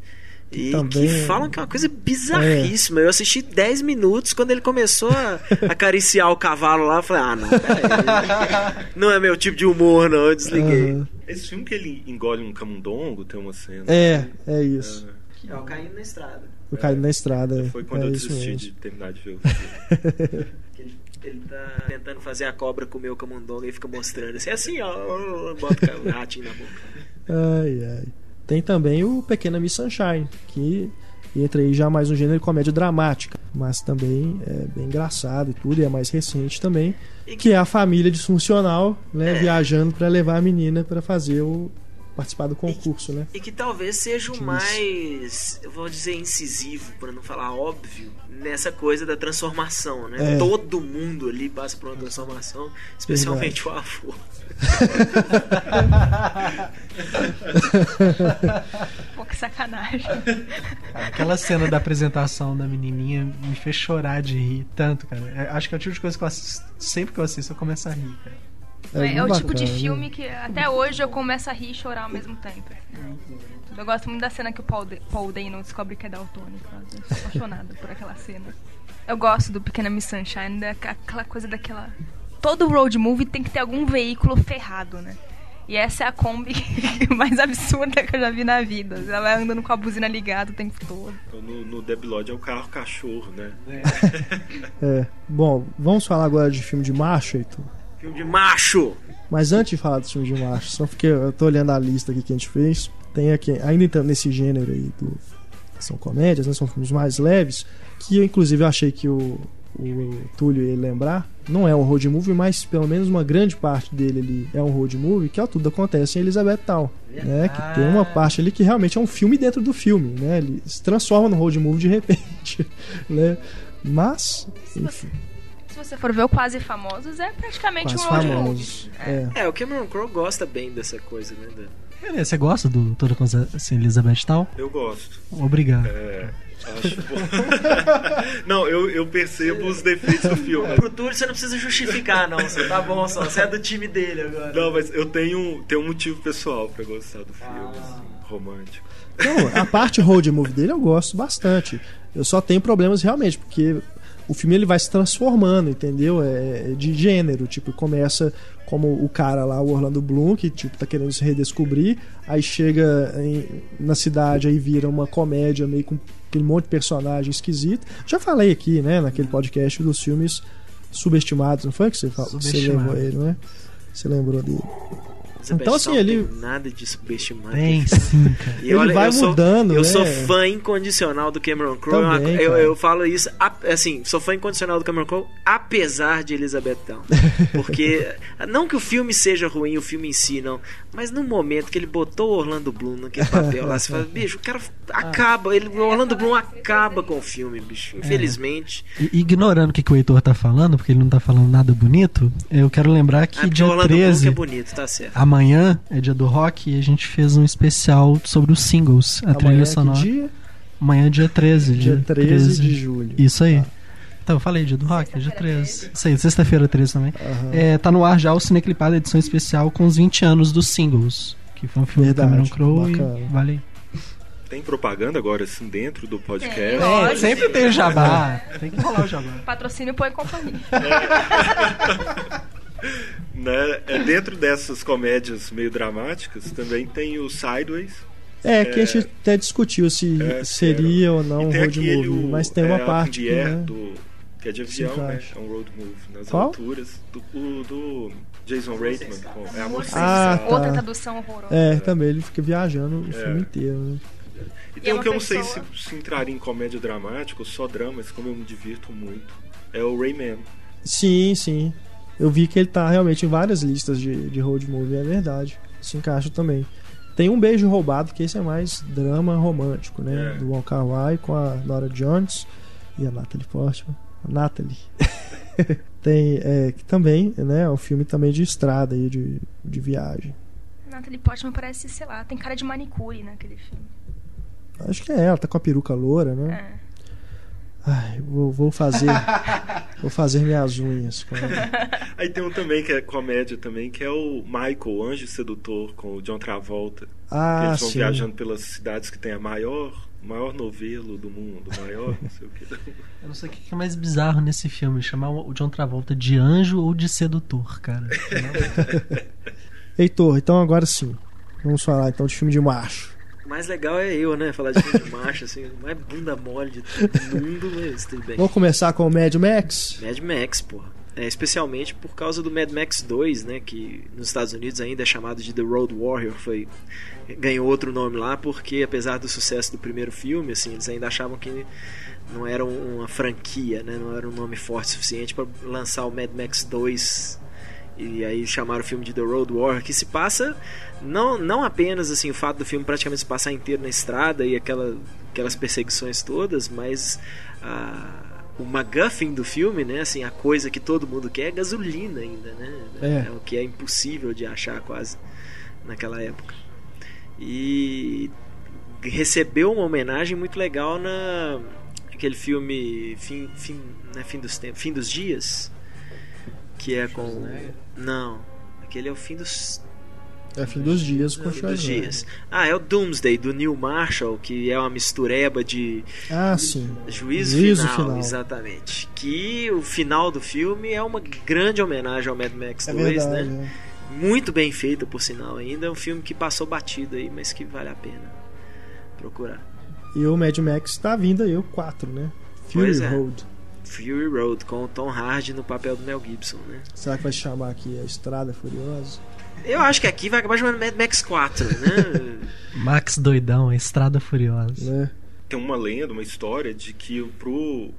C: E
A: também
C: que
A: é-
C: falam que é uma coisa bizarríssima. Eu assisti 10 minutos, quando ele começou a acariciar o cavalo lá, eu falei, ah, não, peraí. não é meu tipo de humor, não, eu desliguei.
A: aham.
E: Esse filme que ele engole um camundongo, tem uma cena.
A: É, é isso.
C: É o caindo na estrada.
A: O cara na estrada.
E: Foi quando
A: é
E: eu desisti
A: mesmo.
E: de terminar de ver o filme.
C: Ele, ele tá tentando fazer a cobra comer o camundongo e fica mostrando assim, assim, ó, bota o ratinho na boca.
A: Ai, ai. Tem também o Pequena Miss Sunshine, que entra aí já mais um gênero de comédia dramática, mas também é bem engraçado e tudo, e é mais recente também, que é a família disfuncional, né,
C: É.
A: viajando para levar a menina para fazer o participar do concurso, né?
C: E que talvez seja o mais, eu vou dizer incisivo, para não falar óbvio, nessa coisa da transformação, né?
A: É.
C: Todo mundo ali passa por uma transformação, especialmente o avô.
B: Pô, que sacanagem.
D: Aquela cena da apresentação da menininha me fez chorar de rir tanto, cara. É, acho que é o tipo de coisa que eu assisto, sempre que eu assisto eu começo a rir, cara.
B: É,
A: bem
B: o tipo de
A: bacana, né?
B: filme que até hoje eu começo a rir e chorar ao mesmo tempo. Eu gosto muito da cena que o Paul, De Paul Dano descobre que é daltônico. Eu sou apaixonada por aquela cena. Eu gosto do Pequena Miss Sunshine, daquela coisa daquela... Todo road movie tem que ter algum veículo ferrado, né? E essa é a Kombi mais absurda que eu já vi na vida. Ela vai andando com a buzina ligada o tempo todo.
E: Então, no, no Debi Lodge é o carro cachorro, né?
A: É. Bom, vamos falar agora de filme de macho, Heitor.
C: Filme de macho!
A: Mas antes de falar dos filmes de macho, só porque eu tô olhando a lista aqui que a gente fez, tem aqui, ainda entrando nesse gênero aí do são comédias, né? São filmes mais leves, que eu inclusive eu achei que o, o Túlio ia lembrar. Não é um road movie, mas pelo menos uma grande parte dele ali é um road movie, que é o Tudo Acontece em Elizabethtown. Né? Que tem uma parte ali que realmente é um filme dentro do filme, né? Ele se transforma no road movie de repente, né? Mas, enfim,
B: você for ver o Quase Famosos, é praticamente
A: quase
B: um road movie.
A: famosos. É.
C: É, o Cameron Crowe gosta bem dessa coisa, né?
D: você gosta do Toda Coisa assim, Elizabeth Tal?
E: Eu gosto.
D: Obrigado.
E: É, acho... não, eu, eu percebo os defeitos do filme.
C: Pro Túlio você não precisa justificar, não. Você tá bom só. Você é do time dele agora.
E: Não, mas eu tenho, tenho um motivo pessoal pra gostar do filme, assim, romântico.
A: Não, a parte road movie dele eu gosto bastante. Eu só tenho problemas realmente, porque o filme ele vai se transformando, entendeu? É de gênero, tipo, começa como o cara lá, o Orlando Bloom, que tipo tá querendo se redescobrir, aí chega em- na cidade aí vira uma comédia meio com aquele monte de personagem esquisito. Já falei aqui, né, naquele podcast dos filmes subestimados, não foi que você falou? Você lembrou ele, né? Você lembrou dele. Então, assim, ele-
C: tem nada de subestimado.
D: Tem sim, cara.
C: E
A: Ele vai
C: eu sou-
A: mudando,
C: Eu
A: né?
C: sou fã incondicional do Cameron Crowe.
A: Também,
C: eu,
A: cara.
C: eu falo isso, a- assim, sou fã incondicional do Cameron Crowe, apesar de Elizabeth Town. Porque, não que o filme seja ruim, o filme em si, não. Mas no momento que ele botou o Orlando Bloom naquele papel lá, você fala, bicho, o cara acaba, ele, o Orlando Bloom acaba com o filme, bicho. Infelizmente.
D: E- Ignorando o que, que o Heitor tá falando, porque ele não tá falando nada bonito, eu quero lembrar que
C: Ah,
D: dia
C: o Orlando Bloom que
D: 13,
C: é bonito, tá certo.
D: Amanhã, é dia do rock, e a gente fez um especial sobre os singles, a
A: Amanhã
D: trilha
A: que
D: sonora.
A: dia?
D: Amanhã, dia 13.
A: Dia 13 de julho.
D: Isso aí. Então, eu falei dia do rock, dia 13. Isso aí, sexta-feira 13 também.
A: Aham.
D: É, tá no ar já o Cineclipada edição especial com os 20 anos dos singles. Que foi um filme
A: Verdade,
D: do Cameron Crowe e vale.
E: Tem propaganda agora, assim, dentro do podcast?
B: Tem, lógico.
D: sempre tem o jabá. Tem que rolar o jabá.
B: Patrocínio põe companhia.
E: né? É, dentro dessas comédias meio dramáticas também tem o Sideways,
A: É, que a gente até discutiu se
E: É,
A: seria ou não um road
E: aquele,
A: movie,
E: o-
A: mas tem
E: é,
A: uma
E: in
A: parte que, né,
E: do, que é de avião, né? É um road movie nas
A: Qual?
E: alturas. Do, o- do Jason Reitman. É Amor Sem
A: Ah, tá.
B: Outra tradução horrorosa.
A: É, também ele fica viajando o
E: É.
A: filme inteiro, né?
E: E
B: E
E: tem
B: é
E: um
B: uma
E: que eu não sei se, se entraria em comédia dramática ou só drama, mas como eu me divirto muito, é o Rayman.
A: Sim, sim. Eu vi que ele tá realmente em várias listas de, de road movie, é verdade. Se encaixa também. Tem um beijo roubado, que esse é mais drama romântico, né?
E: É.
A: Do Wong Kar Wai com a Nora Jones e a Natalie Portman. A Natalie. Tem é, que também, né? É um filme também de estrada aí, de, de viagem.
B: Natalie Portman parece, sei lá, tem cara de manicure naquele filme.
A: Acho que é ela, tá com a peruca loura, né?
B: É.
A: Ai, vou, vou fazer. vou fazer minhas unhas.
E: Aí tem um também que é comédia também, que é o Michael, Anjo Sedutor, com o John Travolta. que
A: Ah,
E: eles vão
A: sim.
E: viajando pelas cidades que tem a maior, maior novelo do mundo, maior, não sei o que.
D: Eu não sei o que é mais bizarro nesse filme, chamar o John Travolta de anjo ou de sedutor, cara.
A: Heitor, então agora sim. Vamos falar então de filme de macho.
C: O mais legal é eu, né? Falar de filme de macho, assim, mais bunda mole de todo mundo, mas tudo bem.
A: Vamos começar com o Mad Max?
C: Mad Max, porra. É, especialmente por causa do Mad Max 2, né? Que nos Estados Unidos ainda é chamado de The Road Warrior. Foi, ganhou outro nome lá porque, apesar do sucesso do primeiro filme, assim, eles ainda achavam que não era uma franquia, né? Não era um nome forte o suficiente para lançar o Mad Max 2 e aí chamaram o filme de The Road Warrior, que se passa não, não apenas assim o fato do filme praticamente se passar inteiro na estrada e aquela, aquelas perseguições todas, mas a, o MacGuffin do filme, né, assim, a coisa que todo mundo quer é gasolina ainda, né?
A: É.
C: o que é impossível de achar quase naquela época. E recebeu uma homenagem muito legal na aquele filme fim, fim, né, fim dos tempos, fim dos dias, que é com não, aquele é o fim dos
A: É fim dos dias com o
C: fim dos dias. Ah, é o Doomsday do Neil Marshall, que é uma mistureba de
A: Ah, sim.
C: Juízo,
A: Juízo
C: final,
A: Final.
C: exatamente. Que o final do filme é uma grande homenagem ao Mad Max
A: É
C: 2,
A: verdade.
C: né?
A: né?
C: Muito bem feito, por sinal, ainda. É um filme que passou batido aí, mas que vale a pena procurar.
A: E o Mad Max tá vindo aí, o 4, né? Fury
C: é.
A: Road.
C: Fury Road, com o Tom Hardy no papel do Mel Gibson, né?
A: Será que vai chamar aqui a Estrada Furiosa?
C: Eu acho que aqui vai acabar chamando Mad Max 4, né?
D: Max doidão, a Estrada Furiosa.
A: Né?
E: Tem uma lenda, uma história de que pro,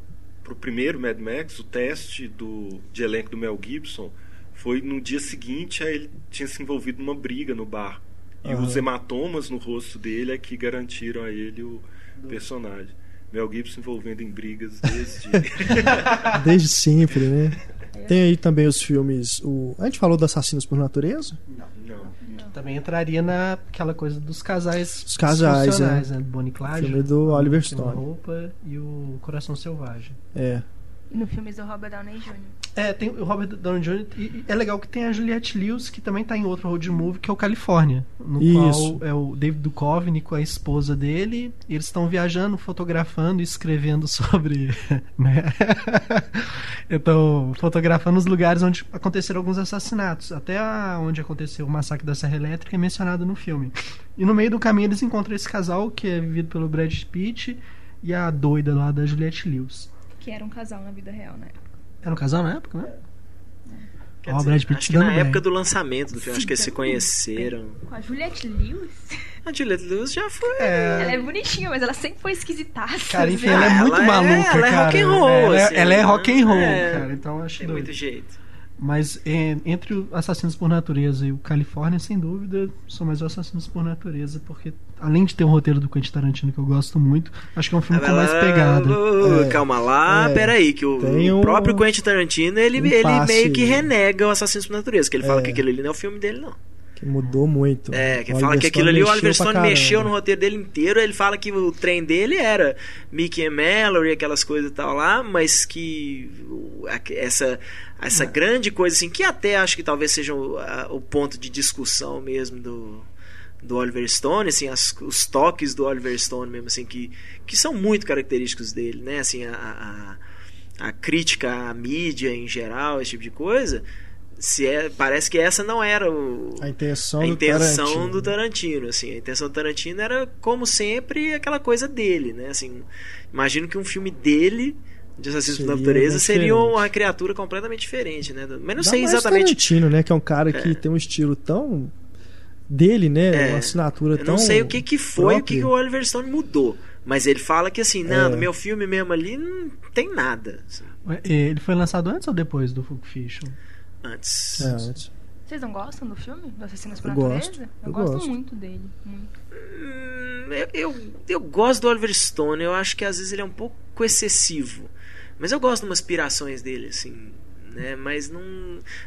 E: pro primeiro Mad Max, o teste do, de elenco do Mel Gibson foi no dia seguinte a ele tinha se envolvido numa briga no bar. E
A: Aham.
E: os hematomas no rosto dele é que garantiram a ele o personagem. Mel Gibson envolvendo em brigas desde.
A: Desde sempre, né? Tem aí também os filmes. O... A gente falou do Assassinos por Natureza?
E: Não.
D: Também entraria naquela coisa dos casais.
A: Os casais,
D: disfuncionais, né? Do Bonnie e Clyde.
A: Filme do Oliver Stone.
D: roupa e o Coração Selvagem.
A: É.
B: E no filme do Robert Downey Jr.
D: É, tem o Robert Downey Jr. e é legal que tem a Juliette Lewis, que também tá em outro road movie, que é o California. No
A: Isso.
D: qual é o David Duchovny com a esposa dele. E eles estão viajando, fotografando e escrevendo sobre. né? então, fotografando os lugares onde aconteceram alguns assassinatos. Até onde aconteceu o massacre da Serra Elétrica é mencionado no filme. E no meio do caminho eles encontram esse casal, que é vivido pelo Brad Pitt e a doida lá da Juliette Lewis.
B: Que era um casal na vida real, né?
D: Era um casal na época, né?
C: Quer
D: Ó, o
C: dizer,
D: Brad Pitt
C: acho que na
D: bem.
C: época do lançamento do filme, acho que eles se conheceram.
B: Com a Juliette Lewis.
C: A Juliette Lewis já foi.
B: Ela é bonitinha, mas ela sempre foi esquisitaça.
D: Cara, enfim, ela é
C: Ah,
D: muito
C: ela é-
D: maluca,
C: ela é
D: cara.
C: rock and roll,
D: Ela, é-
C: assim,
D: ela é
C: né?
D: rock and roll,
C: É.
D: cara. Então acho
C: Tem
D: doido.
C: muito jeito.
D: Mas é, entre o Assassinos por Natureza e o Califórnia, sem dúvida, sou mais o Assassinos por Natureza, porque além de ter um roteiro do Quentin Tarantino que eu gosto muito, acho que é um filme com mais pegada.
A: É.
C: Calma lá,
A: É.
C: peraí, que o, o
A: um-
C: próprio Quentin Tarantino, ele,
A: um
C: ele
A: passe-
C: meio que renega o Assassinos por Natureza, que ele fala
A: É.
C: que aquele ali não é o filme dele, não.
A: Que mudou muito.
C: É, que
A: O
C: fala que aquilo ali o Oliver Stone mexeu no roteiro dele inteiro, ele fala que o trem dele era Mickey and Mallory, aquelas coisas e tal lá, mas que o- essa, essa grande coisa assim, que até acho que talvez seja o, a- o ponto de discussão mesmo do, do Oliver Stone, assim, as- os toques do Oliver Stone mesmo, assim, que, que são muito característicos dele, né, assim, a, a, a crítica à mídia em geral, esse tipo de coisa, se é, parece que essa não era o,
A: A intenção,
C: a intenção
A: do Tarantino.
C: do Tarantino, assim, a intenção do Tarantino era como sempre aquela coisa dele, né? Assim, imagino que um filme dele de assassinos
A: Seria
C: da natureza seria uma criatura completamente diferente, né? Mas não
A: Ainda
C: sei exatamente.
A: Tarantino, né? Que é um cara que
C: É.
A: tem um estilo tão dele, né?
C: É,
A: uma assinatura
C: Eu
A: tão.
C: não sei o que que foi, o que, que o Oliver Stone mudou, mas ele fala que assim, não,
A: É.
C: no meu filme mesmo ali não tem nada assim,
D: Ele foi lançado antes ou depois do Pulp Fiction?
C: antes.
A: É, antes.
B: Vocês não gostam do filme? Do Assassinos por
A: Eu
B: Natureza?
A: gosto,
B: Eu,
A: eu
B: gosto,
A: gosto.
B: muito dele. Muito.
C: Hum, eu, eu, eu gosto do Oliver Stone, eu acho que às vezes ele é um pouco excessivo. Mas eu gosto de umas pirações dele, assim. Né? Mas não.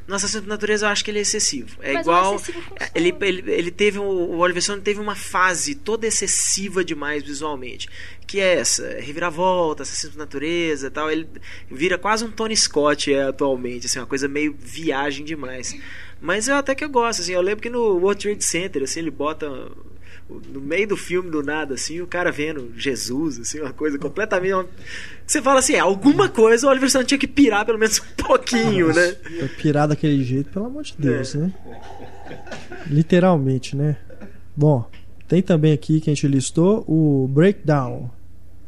C: No Assassino por Natureza eu acho que ele é excessivo. É
B: Mas o
C: igual.
B: funciona.
C: Ele, ele, ele teve. O Oliver Stone teve uma fase toda excessiva demais visualmente. Que é essa, reviravolta, Assassino por Natureza e tal. Ele vira quase um Tony Scott é, atualmente, assim, uma coisa meio viagem demais. Mas eu até que eu gosto, assim, eu lembro que no World Trade Center, assim, ele bota no meio do filme, do nada, assim, o cara vendo Jesus, assim, uma coisa completamente. Você fala assim, é, alguma coisa o Oliver Stone tinha que pirar pelo menos um pouquinho, né?
A: Pra pirar daquele jeito, pelo amor de Deus,
C: É.
A: né? Literalmente, né? Bom, tem também aqui que a gente listou o Breakdown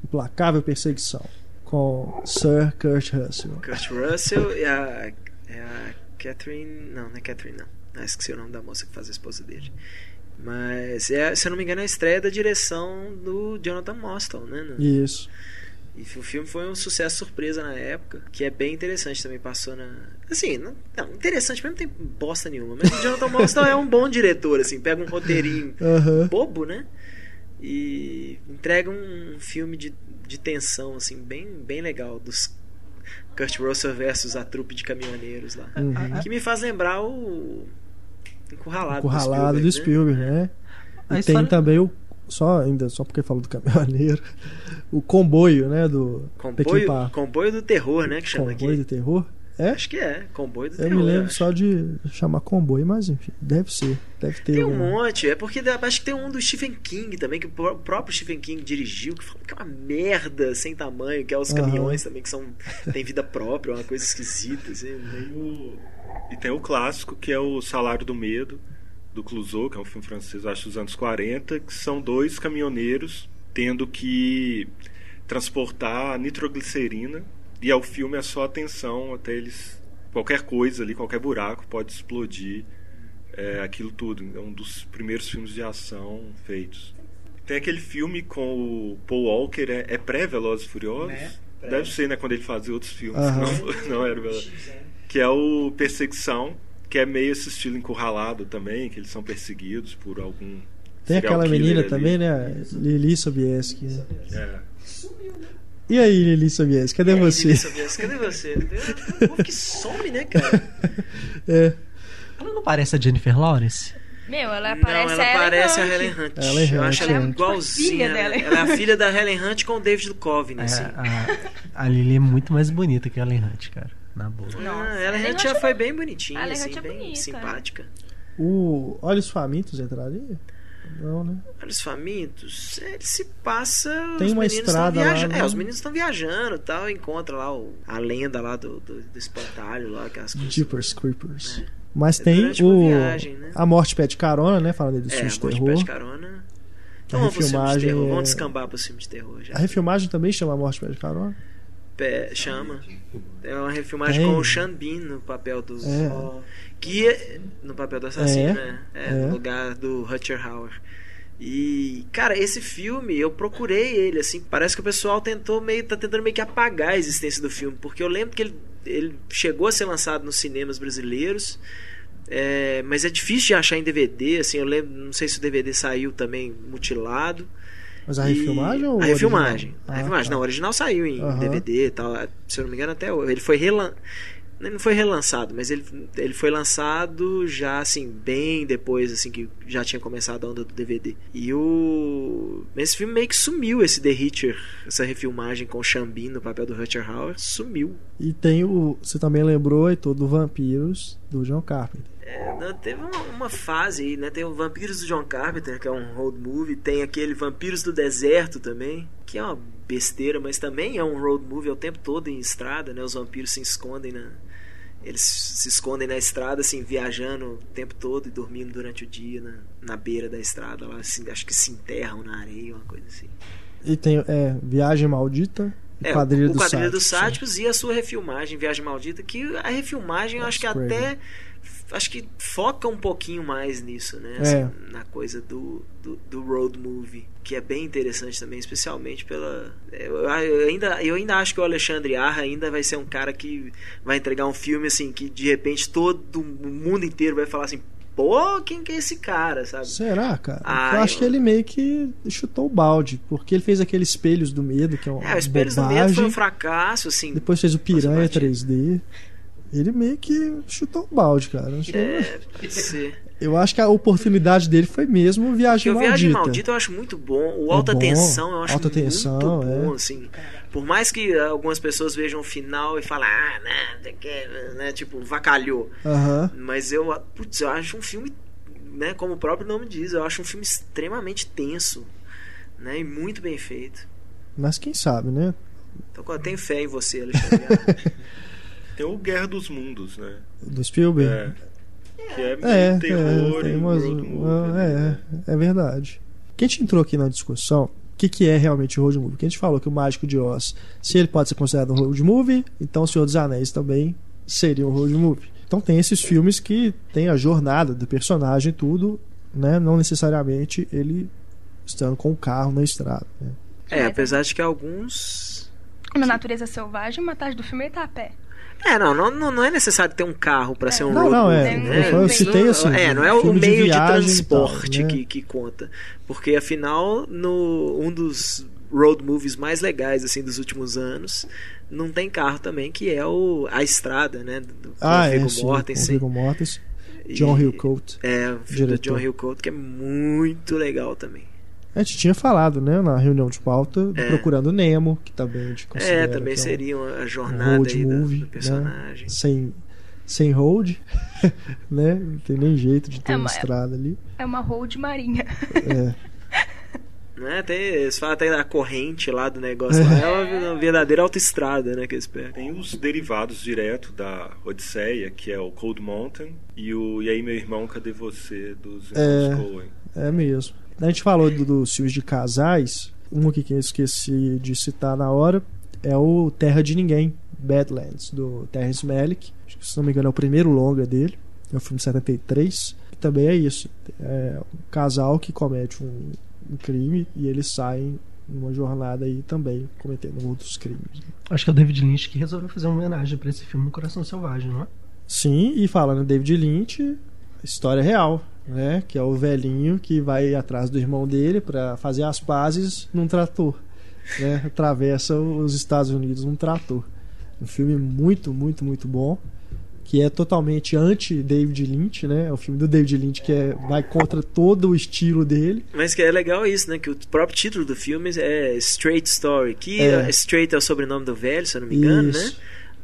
A: Implacável Perseguição com Sir Kurt Russell.
C: Kurt Russell e a, é a Catherine. Não, não é Catherine, não. Ah, esqueci o nome da moça que faz a esposa dele. Mas, é, se eu não me engano, é a estreia da direção do Jonathan Mostel, né? no-
A: Isso.
C: E o filme foi um sucesso surpresa na época, que é bem interessante também, passou na... Assim, não, não, interessante mesmo não tem bosta nenhuma, mas o Jonathan Mostel é um bom diretor, assim, pega um roteirinho
A: Aham.
C: bobo, né? E entrega um filme de, de tensão, assim, bem, bem legal, dos Kurt Russell versus a trupe de caminhoneiros lá.
A: Uhum.
C: Que me faz lembrar o Encurralado,
A: Encurralado do Spielberg, né?
D: A
A: E
D: história-
A: tem também o. Só ainda, só porque falou do caminhoneiro, o comboio, né? Do
C: Comboio, comboio do terror, né? Que chama
A: Comboio
C: aqui.
A: do terror? É?
C: Acho que é, comboio do
A: Eu
C: terror.
A: me lembro
C: acho.
A: só de chamar comboio, mas enfim, deve ser. Deve ter.
C: Tem um
A: algum-
C: monte, é porque acho que tem um do Stephen King também, que o pró- o próprio Stephen King dirigiu, que fala que é uma merda sem tamanho, que é os
A: Aham.
C: caminhões também, que são tem vida própria, uma coisa esquisita, assim.
E: Tem o- E tem o clássico, que é o Salário do Medo, do Clouseau, que é um filme francês, acho, dos anos 40, que são dois caminhoneiros tendo que transportar nitroglicerina, e ao filme é só atenção até eles... Qualquer coisa ali, qualquer buraco pode explodir é, aquilo tudo. É um dos primeiros filmes de ação feitos. Tem aquele filme com o Paul Walker, é, é pré-Velozes e Furiosos? Deve ser, né? Quando ele fazia outros filmes.
A: Aham.
E: Não, não era Velozes que é o Perseguição, que é meio esse estilo encurralado também, que eles são perseguidos por algum.
A: Tem aquela menina
E: ali.
A: também, né? Lili Sobieski. né?
E: É.
A: E aí, Lili Sobieski, cadê
C: aí,
A: você?
C: Lili Sobieski, Cadê você? Tem um povo que some, né, cara?
A: É,
D: Ela não parece a Jennifer Lawrence?
B: Meu, ela
C: Não,
B: parece
C: ela
B: a
C: parece a
B: Hunt.
C: Helen Hunt.
A: Ellen
C: Eu
A: Hunt,
C: acho ela
A: é.
C: igualzinha.
B: Filha
C: Ela,
B: dela.
C: ela é a filha da Helen Hunt com o David Duchovny,
D: É,
C: assim.
D: a, a Lily é muito mais bonita que a Ellen Hunt, cara. Na boa.
B: Nossa,
C: a Hunt já
B: é-
C: foi bem bonitinha,
B: Ellen
C: assim,
B: é
C: bem
B: bonita,
C: simpática.
A: o Olhos Famintos entraria? Não, né?
C: Olha os famintos, é, ele se passa.
A: Tem
C: os
A: uma
C: meninos
A: estrada
C: estão
A: lá,
C: viajando.
A: né?
C: É, os meninos estão viajando e tal. Encontra lá o- a lenda lá do, do, do espantalho lá, aquelas coisas.
A: Jeepers Creepers. Mas
C: É
A: tem o.
C: viagem, né?
A: A Morte Pede Carona, né? Falando dos
C: É,
A: filmes
C: a
A: de
C: morte
A: terror.
C: pede carona. Então
A: A
C: vamos pro filme de
A: refilmagem
C: terror.
A: é-
C: Vamos descambar pro filme de terror já.
A: A refilmagem também chama A Morte Pede Carona?
C: Pé- chama. É uma refilmagem
A: Tem.
C: com o Sean Bean no papel do.
A: É.
C: Que é, no papel do assassino,
A: É,
C: né? É,
A: é.
C: no lugar do Rutger Hauer. E, cara, esse filme, eu procurei ele, assim, parece que o pessoal tentou meio, tá tentando meio que apagar a existência do filme, porque eu lembro que ele, ele chegou a ser lançado nos cinemas brasileiros, é, mas é difícil de achar em DVD, assim, eu lembro, não sei se o DVD saiu também mutilado.
A: Mas a
C: E-
A: refilmagem ou o
C: A refilmagem.
A: original?
C: A
A: Ah,
C: refilmagem.
A: tá.
C: Não, o original saiu em
A: Aham.
C: DVD e tal. Se eu não me engano, até hoje. Ele foi relan... Ele não foi relançado, mas ele, ele foi lançado já, assim, bem depois, assim, que já tinha começado a onda do DVD. E o... Esse filme meio que sumiu, esse The Hitcher, essa refilmagem com o Xambin no papel do Rutger Hauer, sumiu.
A: E tem o. Você também lembrou, Heitor, do Vampiros, do John Carpenter.
C: É, teve uma, uma fase aí, né? Tem o Vampiros do John Carpenter, que é um road movie. Tem aquele Vampiros do Deserto também, que é uma besteira, mas também é um road movie o tempo todo em estrada, né? Os vampiros se escondem na, Eles se escondem na estrada, assim, viajando o tempo todo e dormindo durante o dia na, na beira da estrada, lá, assim, acho que se enterram na areia, uma coisa assim.
A: E tem é, Viagem Maldita
C: É,
A: Quadrilha
C: o
A: dos
C: Quadrilha dos
A: Sáticos,
C: e a sua refilmagem, Viagem Maldita, que a refilmagem eu acho que
A: That's
C: até acho que foca um pouquinho mais nisso, né?
A: É.
C: Assim, Na coisa do, do, do road movie, que é bem interessante também, especialmente pela. Eu, eu ainda, eu ainda acho que o Alexandre Arra ainda vai ser um cara que vai entregar um filme assim, que de repente todo o mundo inteiro vai falar assim, pô, quem que é esse cara, sabe?
A: Será, cara?
C: Ah,
A: eu acho
C: eu-
A: que ele meio que chutou o balde, porque ele fez aquele Espelhos do Medo, que é uma
C: É, o Espelhos do
A: bobagem.
C: Medo foi um fracasso, assim.
A: Depois fez o Piranha
C: batido.
A: 3D. Ele meio que chutou o balde, cara. Acho-
C: É, pode ser.
A: Eu acho que a oportunidade dele foi mesmo Viagem Maldita.
C: Viagem Maldita eu acho muito bom. O
A: É
C: Alta
A: bom.
C: Tensão eu acho
A: Alta
C: muito
A: Tensão,
C: bom,
A: é.
C: assim. Por mais que algumas pessoas vejam o final e falem, ah, né, né, tipo, vacalhou.
A: Aham.
C: Mas eu, putz, eu acho um filme, né, como o próprio nome diz, eu acho um filme extremamente tenso, né, e muito bem feito.
A: Mas quem sabe, né?
C: Então eu tenho fé em você, Alexandre.
E: Tem o Guerra dos Mundos, né?
A: Do Spielberg.
E: É. Que é,
A: É,
E: meio terror
A: é,
E: e
A: umas-
E: movie, né?
A: é, é verdade. Que a gente entrou aqui na discussão, o que, que é realmente road movie? Que a gente falou que o Mágico de Oz, se ele pode ser considerado um road movie, então o Senhor dos Anéis também seria um road movie. Então tem esses filmes que tem a jornada do personagem e tudo, né? Não necessariamente ele estando com o carro na estrada. né?
C: é, apesar de que alguns...
B: Na natureza selvagem, uma tarde do filme ele tá a pé.
C: É, não, não, não- é necessário ter um carro pra ser um
A: Não,
C: road
A: não,
C: movie,
A: é.
C: né?
B: Eu- eu
C: Isso
A: citei, assim,
C: É, não é o
A: de
C: meio de,
A: viagem e
C: transporte
A: tal, né?
C: que, que conta. Porque afinal, no, um dos road movies mais legais assim dos últimos anos, não tem carro também, que é o A Estrada, né? Do,
A: Ah,
C: o
A: é, sim,
C: Mortensen.
A: com Mortensen. John Hillcoat.
C: É, o filme do. John Hillcoat, que é muito legal também.
A: A gente tinha falado, né, na reunião de pauta,
C: É.
A: Procurando Nemo, que também a gente
C: É,
A: considera
C: também
A: que é um-
C: seria uma- a
A: um
C: jornada
A: road movie,
C: do personagem.
A: Né? Sem, sem road, né? Não tem nem jeito de ter
B: É
A: uma
B: uma-
A: estrada ali.
B: É uma road marinha.
A: É.
C: Né? Tem, eles falam até da corrente lá do negócio. lá. É uma, uma verdadeira autoestrada, né? Que eles pegam.
E: Tem os derivados direto da Odisseia, que é o Cold Mountain, e o E aí, meu irmão, cadê você? Dos
A: É.
E: irmãos Coen.
A: É mesmo. A gente falou do- dos filmes de casais. Um aqui que eu esqueci de citar na hora é o Terra de Ninguém, Badlands, do Terrence Malick. Acho que, se não me engano, é o primeiro longa dele. É um filme de 73. Que também é isso. É um casal que comete um, um crime e eles saem numa jornada aí também cometendo outros crimes.
D: Acho que é o David Lynch que resolveu fazer uma homenagem pra esse filme Coração Selvagem, não é?
A: Sim, e falando em David Lynch, história real, né? Que é o velhinho que vai atrás do irmão dele para fazer as pazes num trator, né? Atravessa os Estados Unidos num trator. Um filme muito, muito, muito bom, que é totalmente anti David Lynch, né? É o filme do David Lynch que é, vai contra todo o estilo dele.
C: Mas que é legal isso, né? Que o próprio título do filme é Straight Story. Que
A: É.
C: é. Straight é o sobrenome do velho, se eu não me engano, né?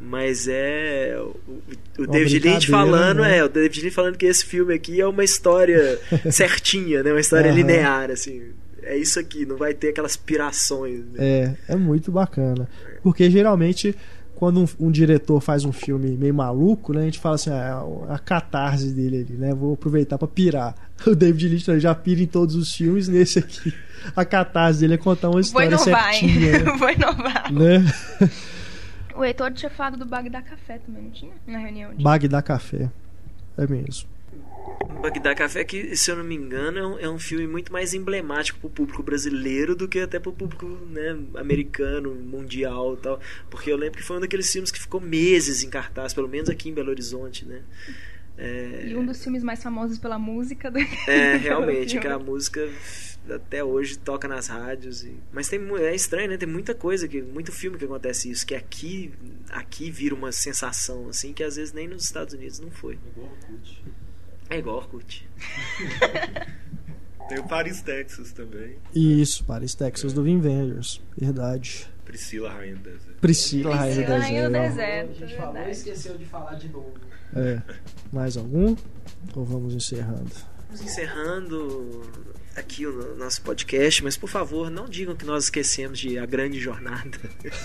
C: Mas é o, o David Lynch falando,
A: né?
C: é, o David Lynch falando que esse filme aqui é uma história certinha, né? Uma história
A: Aham.
C: linear, assim. É isso aqui, não vai ter aquelas pirações. Né?
A: É, é muito bacana. Porque geralmente, quando um, um diretor faz um filme meio maluco, né, a gente fala assim, ah, a catarse dele ali, né? Vou aproveitar pra pirar. O David Lynch já pira em todos os filmes, nesse aqui. A catarse dele é contar uma
B: Vou
A: história
B: inovar, hein?
A: certinha.
B: Vou inovar.
A: Né?
B: O Heitor tinha falado do Bagdá Café também, não tinha? Na reunião. De...
A: Bagdá Café. É mesmo.
C: Bagdá Café, que, se eu não me engano, é um, é filme muito mais emblemático pro público brasileiro do que até pro público né, americano, mundial e tal. Porque eu lembro que foi um daqueles filmes que ficou meses em cartaz, pelo menos aqui em Belo Horizonte, né? É,
B: E um dos filmes mais famosos pela música do
C: é realmente, que a música até hoje toca nas rádios. E... Mas tem, é estranho, né? Tem muita coisa, que, muito filme que acontece isso, que aqui, aqui vira uma sensação, assim, que às vezes nem nos Estados Unidos não foi. É igual Orkut.
E: Tem o Paris, Texas também.
A: Isso, Paris, Texas, do Vin Vendors. Verdade.
E: Priscila, Rainha do Deserto.
A: Priscila, Rainha do
B: Priscila, Rainha do
A: Deserto.
B: Deserto. verdade.
D: esqueceu de falar de novo.
A: É. Mais algum? Ou vamos encerrando?
C: Estamos encerrando aqui o nosso podcast, mas por favor, não digam que nós esquecemos de A Grande Jornada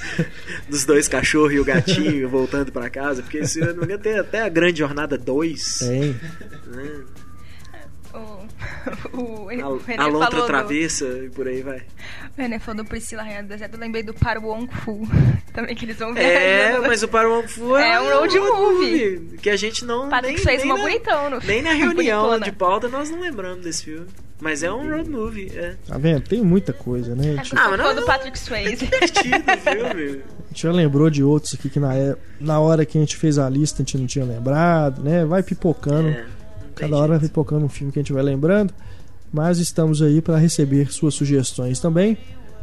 C: dos dois cachorros e o gatinho voltando para casa, porque se eu não me engano tem até A Grande Jornada 2.
A: Tem.
C: Né?
B: O, o, o
C: A,
B: René
C: a lontra
B: do-
C: travessa e por aí vai.
B: O René falou do Priscila Rainha do Deserto, eu lembrei do Par Wong Fu. Também que eles vão
C: É,
B: viajando.
C: mas o Paramount Fu
B: É um road movie.
C: Que a gente não.
B: Patrick
C: nem,
B: fez
C: nem
B: uma
C: na-
B: bonitão no
C: Nem na reunião
B: bonitona.
C: de pauta nós não lembramos desse filme. Mas é um road movie, é.
A: Tá vendo? Tem muita coisa, né?
B: É,
A: Tipo,
C: Ah, mas não-
B: do Patrick Swayze.
C: Divertido o filme.
A: a gente já lembrou de outros aqui que na, é- na hora que a gente fez a lista a gente não tinha lembrado, né? Vai pipocando.
C: É,
A: Cada hora vai pipocando um filme que a gente vai lembrando. Mas estamos aí para receber suas sugestões também.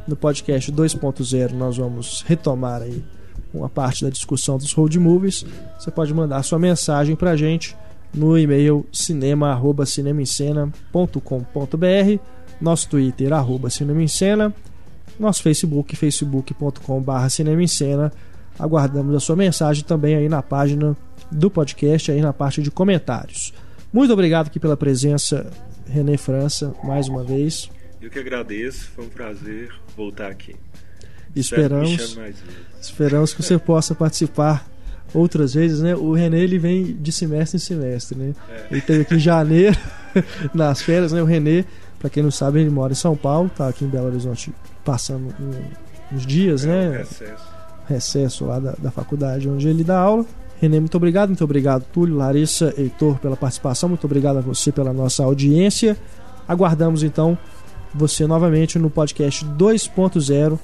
A: No podcast 2.0 nós vamos retomar aí uma parte da discussão dos road movies. Você pode mandar sua mensagem pra gente no e-mail cinema@cinemaencena.com.br, nosso Twitter arroba Cinema em Cena, nosso Facebook facebook.com/barra Cinema em Cena. Aguardamos a sua mensagem também aí na página do podcast aí na parte de comentários. Muito obrigado aqui pela presença, René França, mais uma vez.
E: Eu que agradeço, foi um prazer voltar aqui.
A: Esperamos, esperamos que você possa participar outras vezes, né? O René ele vem de semestre em semestre, né?
E: É.
A: Ele teve aqui em janeiro, nas férias, né? O René, pra quem não sabe, ele mora em São Paulo, tá aqui em Belo Horizonte passando uns dias,
E: É
A: né?
E: recesso.
A: recesso lá da, da faculdade onde ele dá aula. René, muito obrigado, muito obrigado, Túlio, Larissa, Heitor, pela participação, muito obrigado a você pela nossa audiência. Aguardamos então você novamente no podcast 2.0,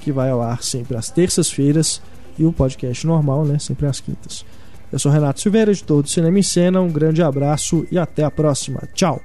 A: que vai ao ar sempre às terças-feiras, e o podcast normal, né? Sempre às quintas. Eu sou Renato Silveira, editor do Cinema em Cena, um grande abraço e até a próxima. Tchau!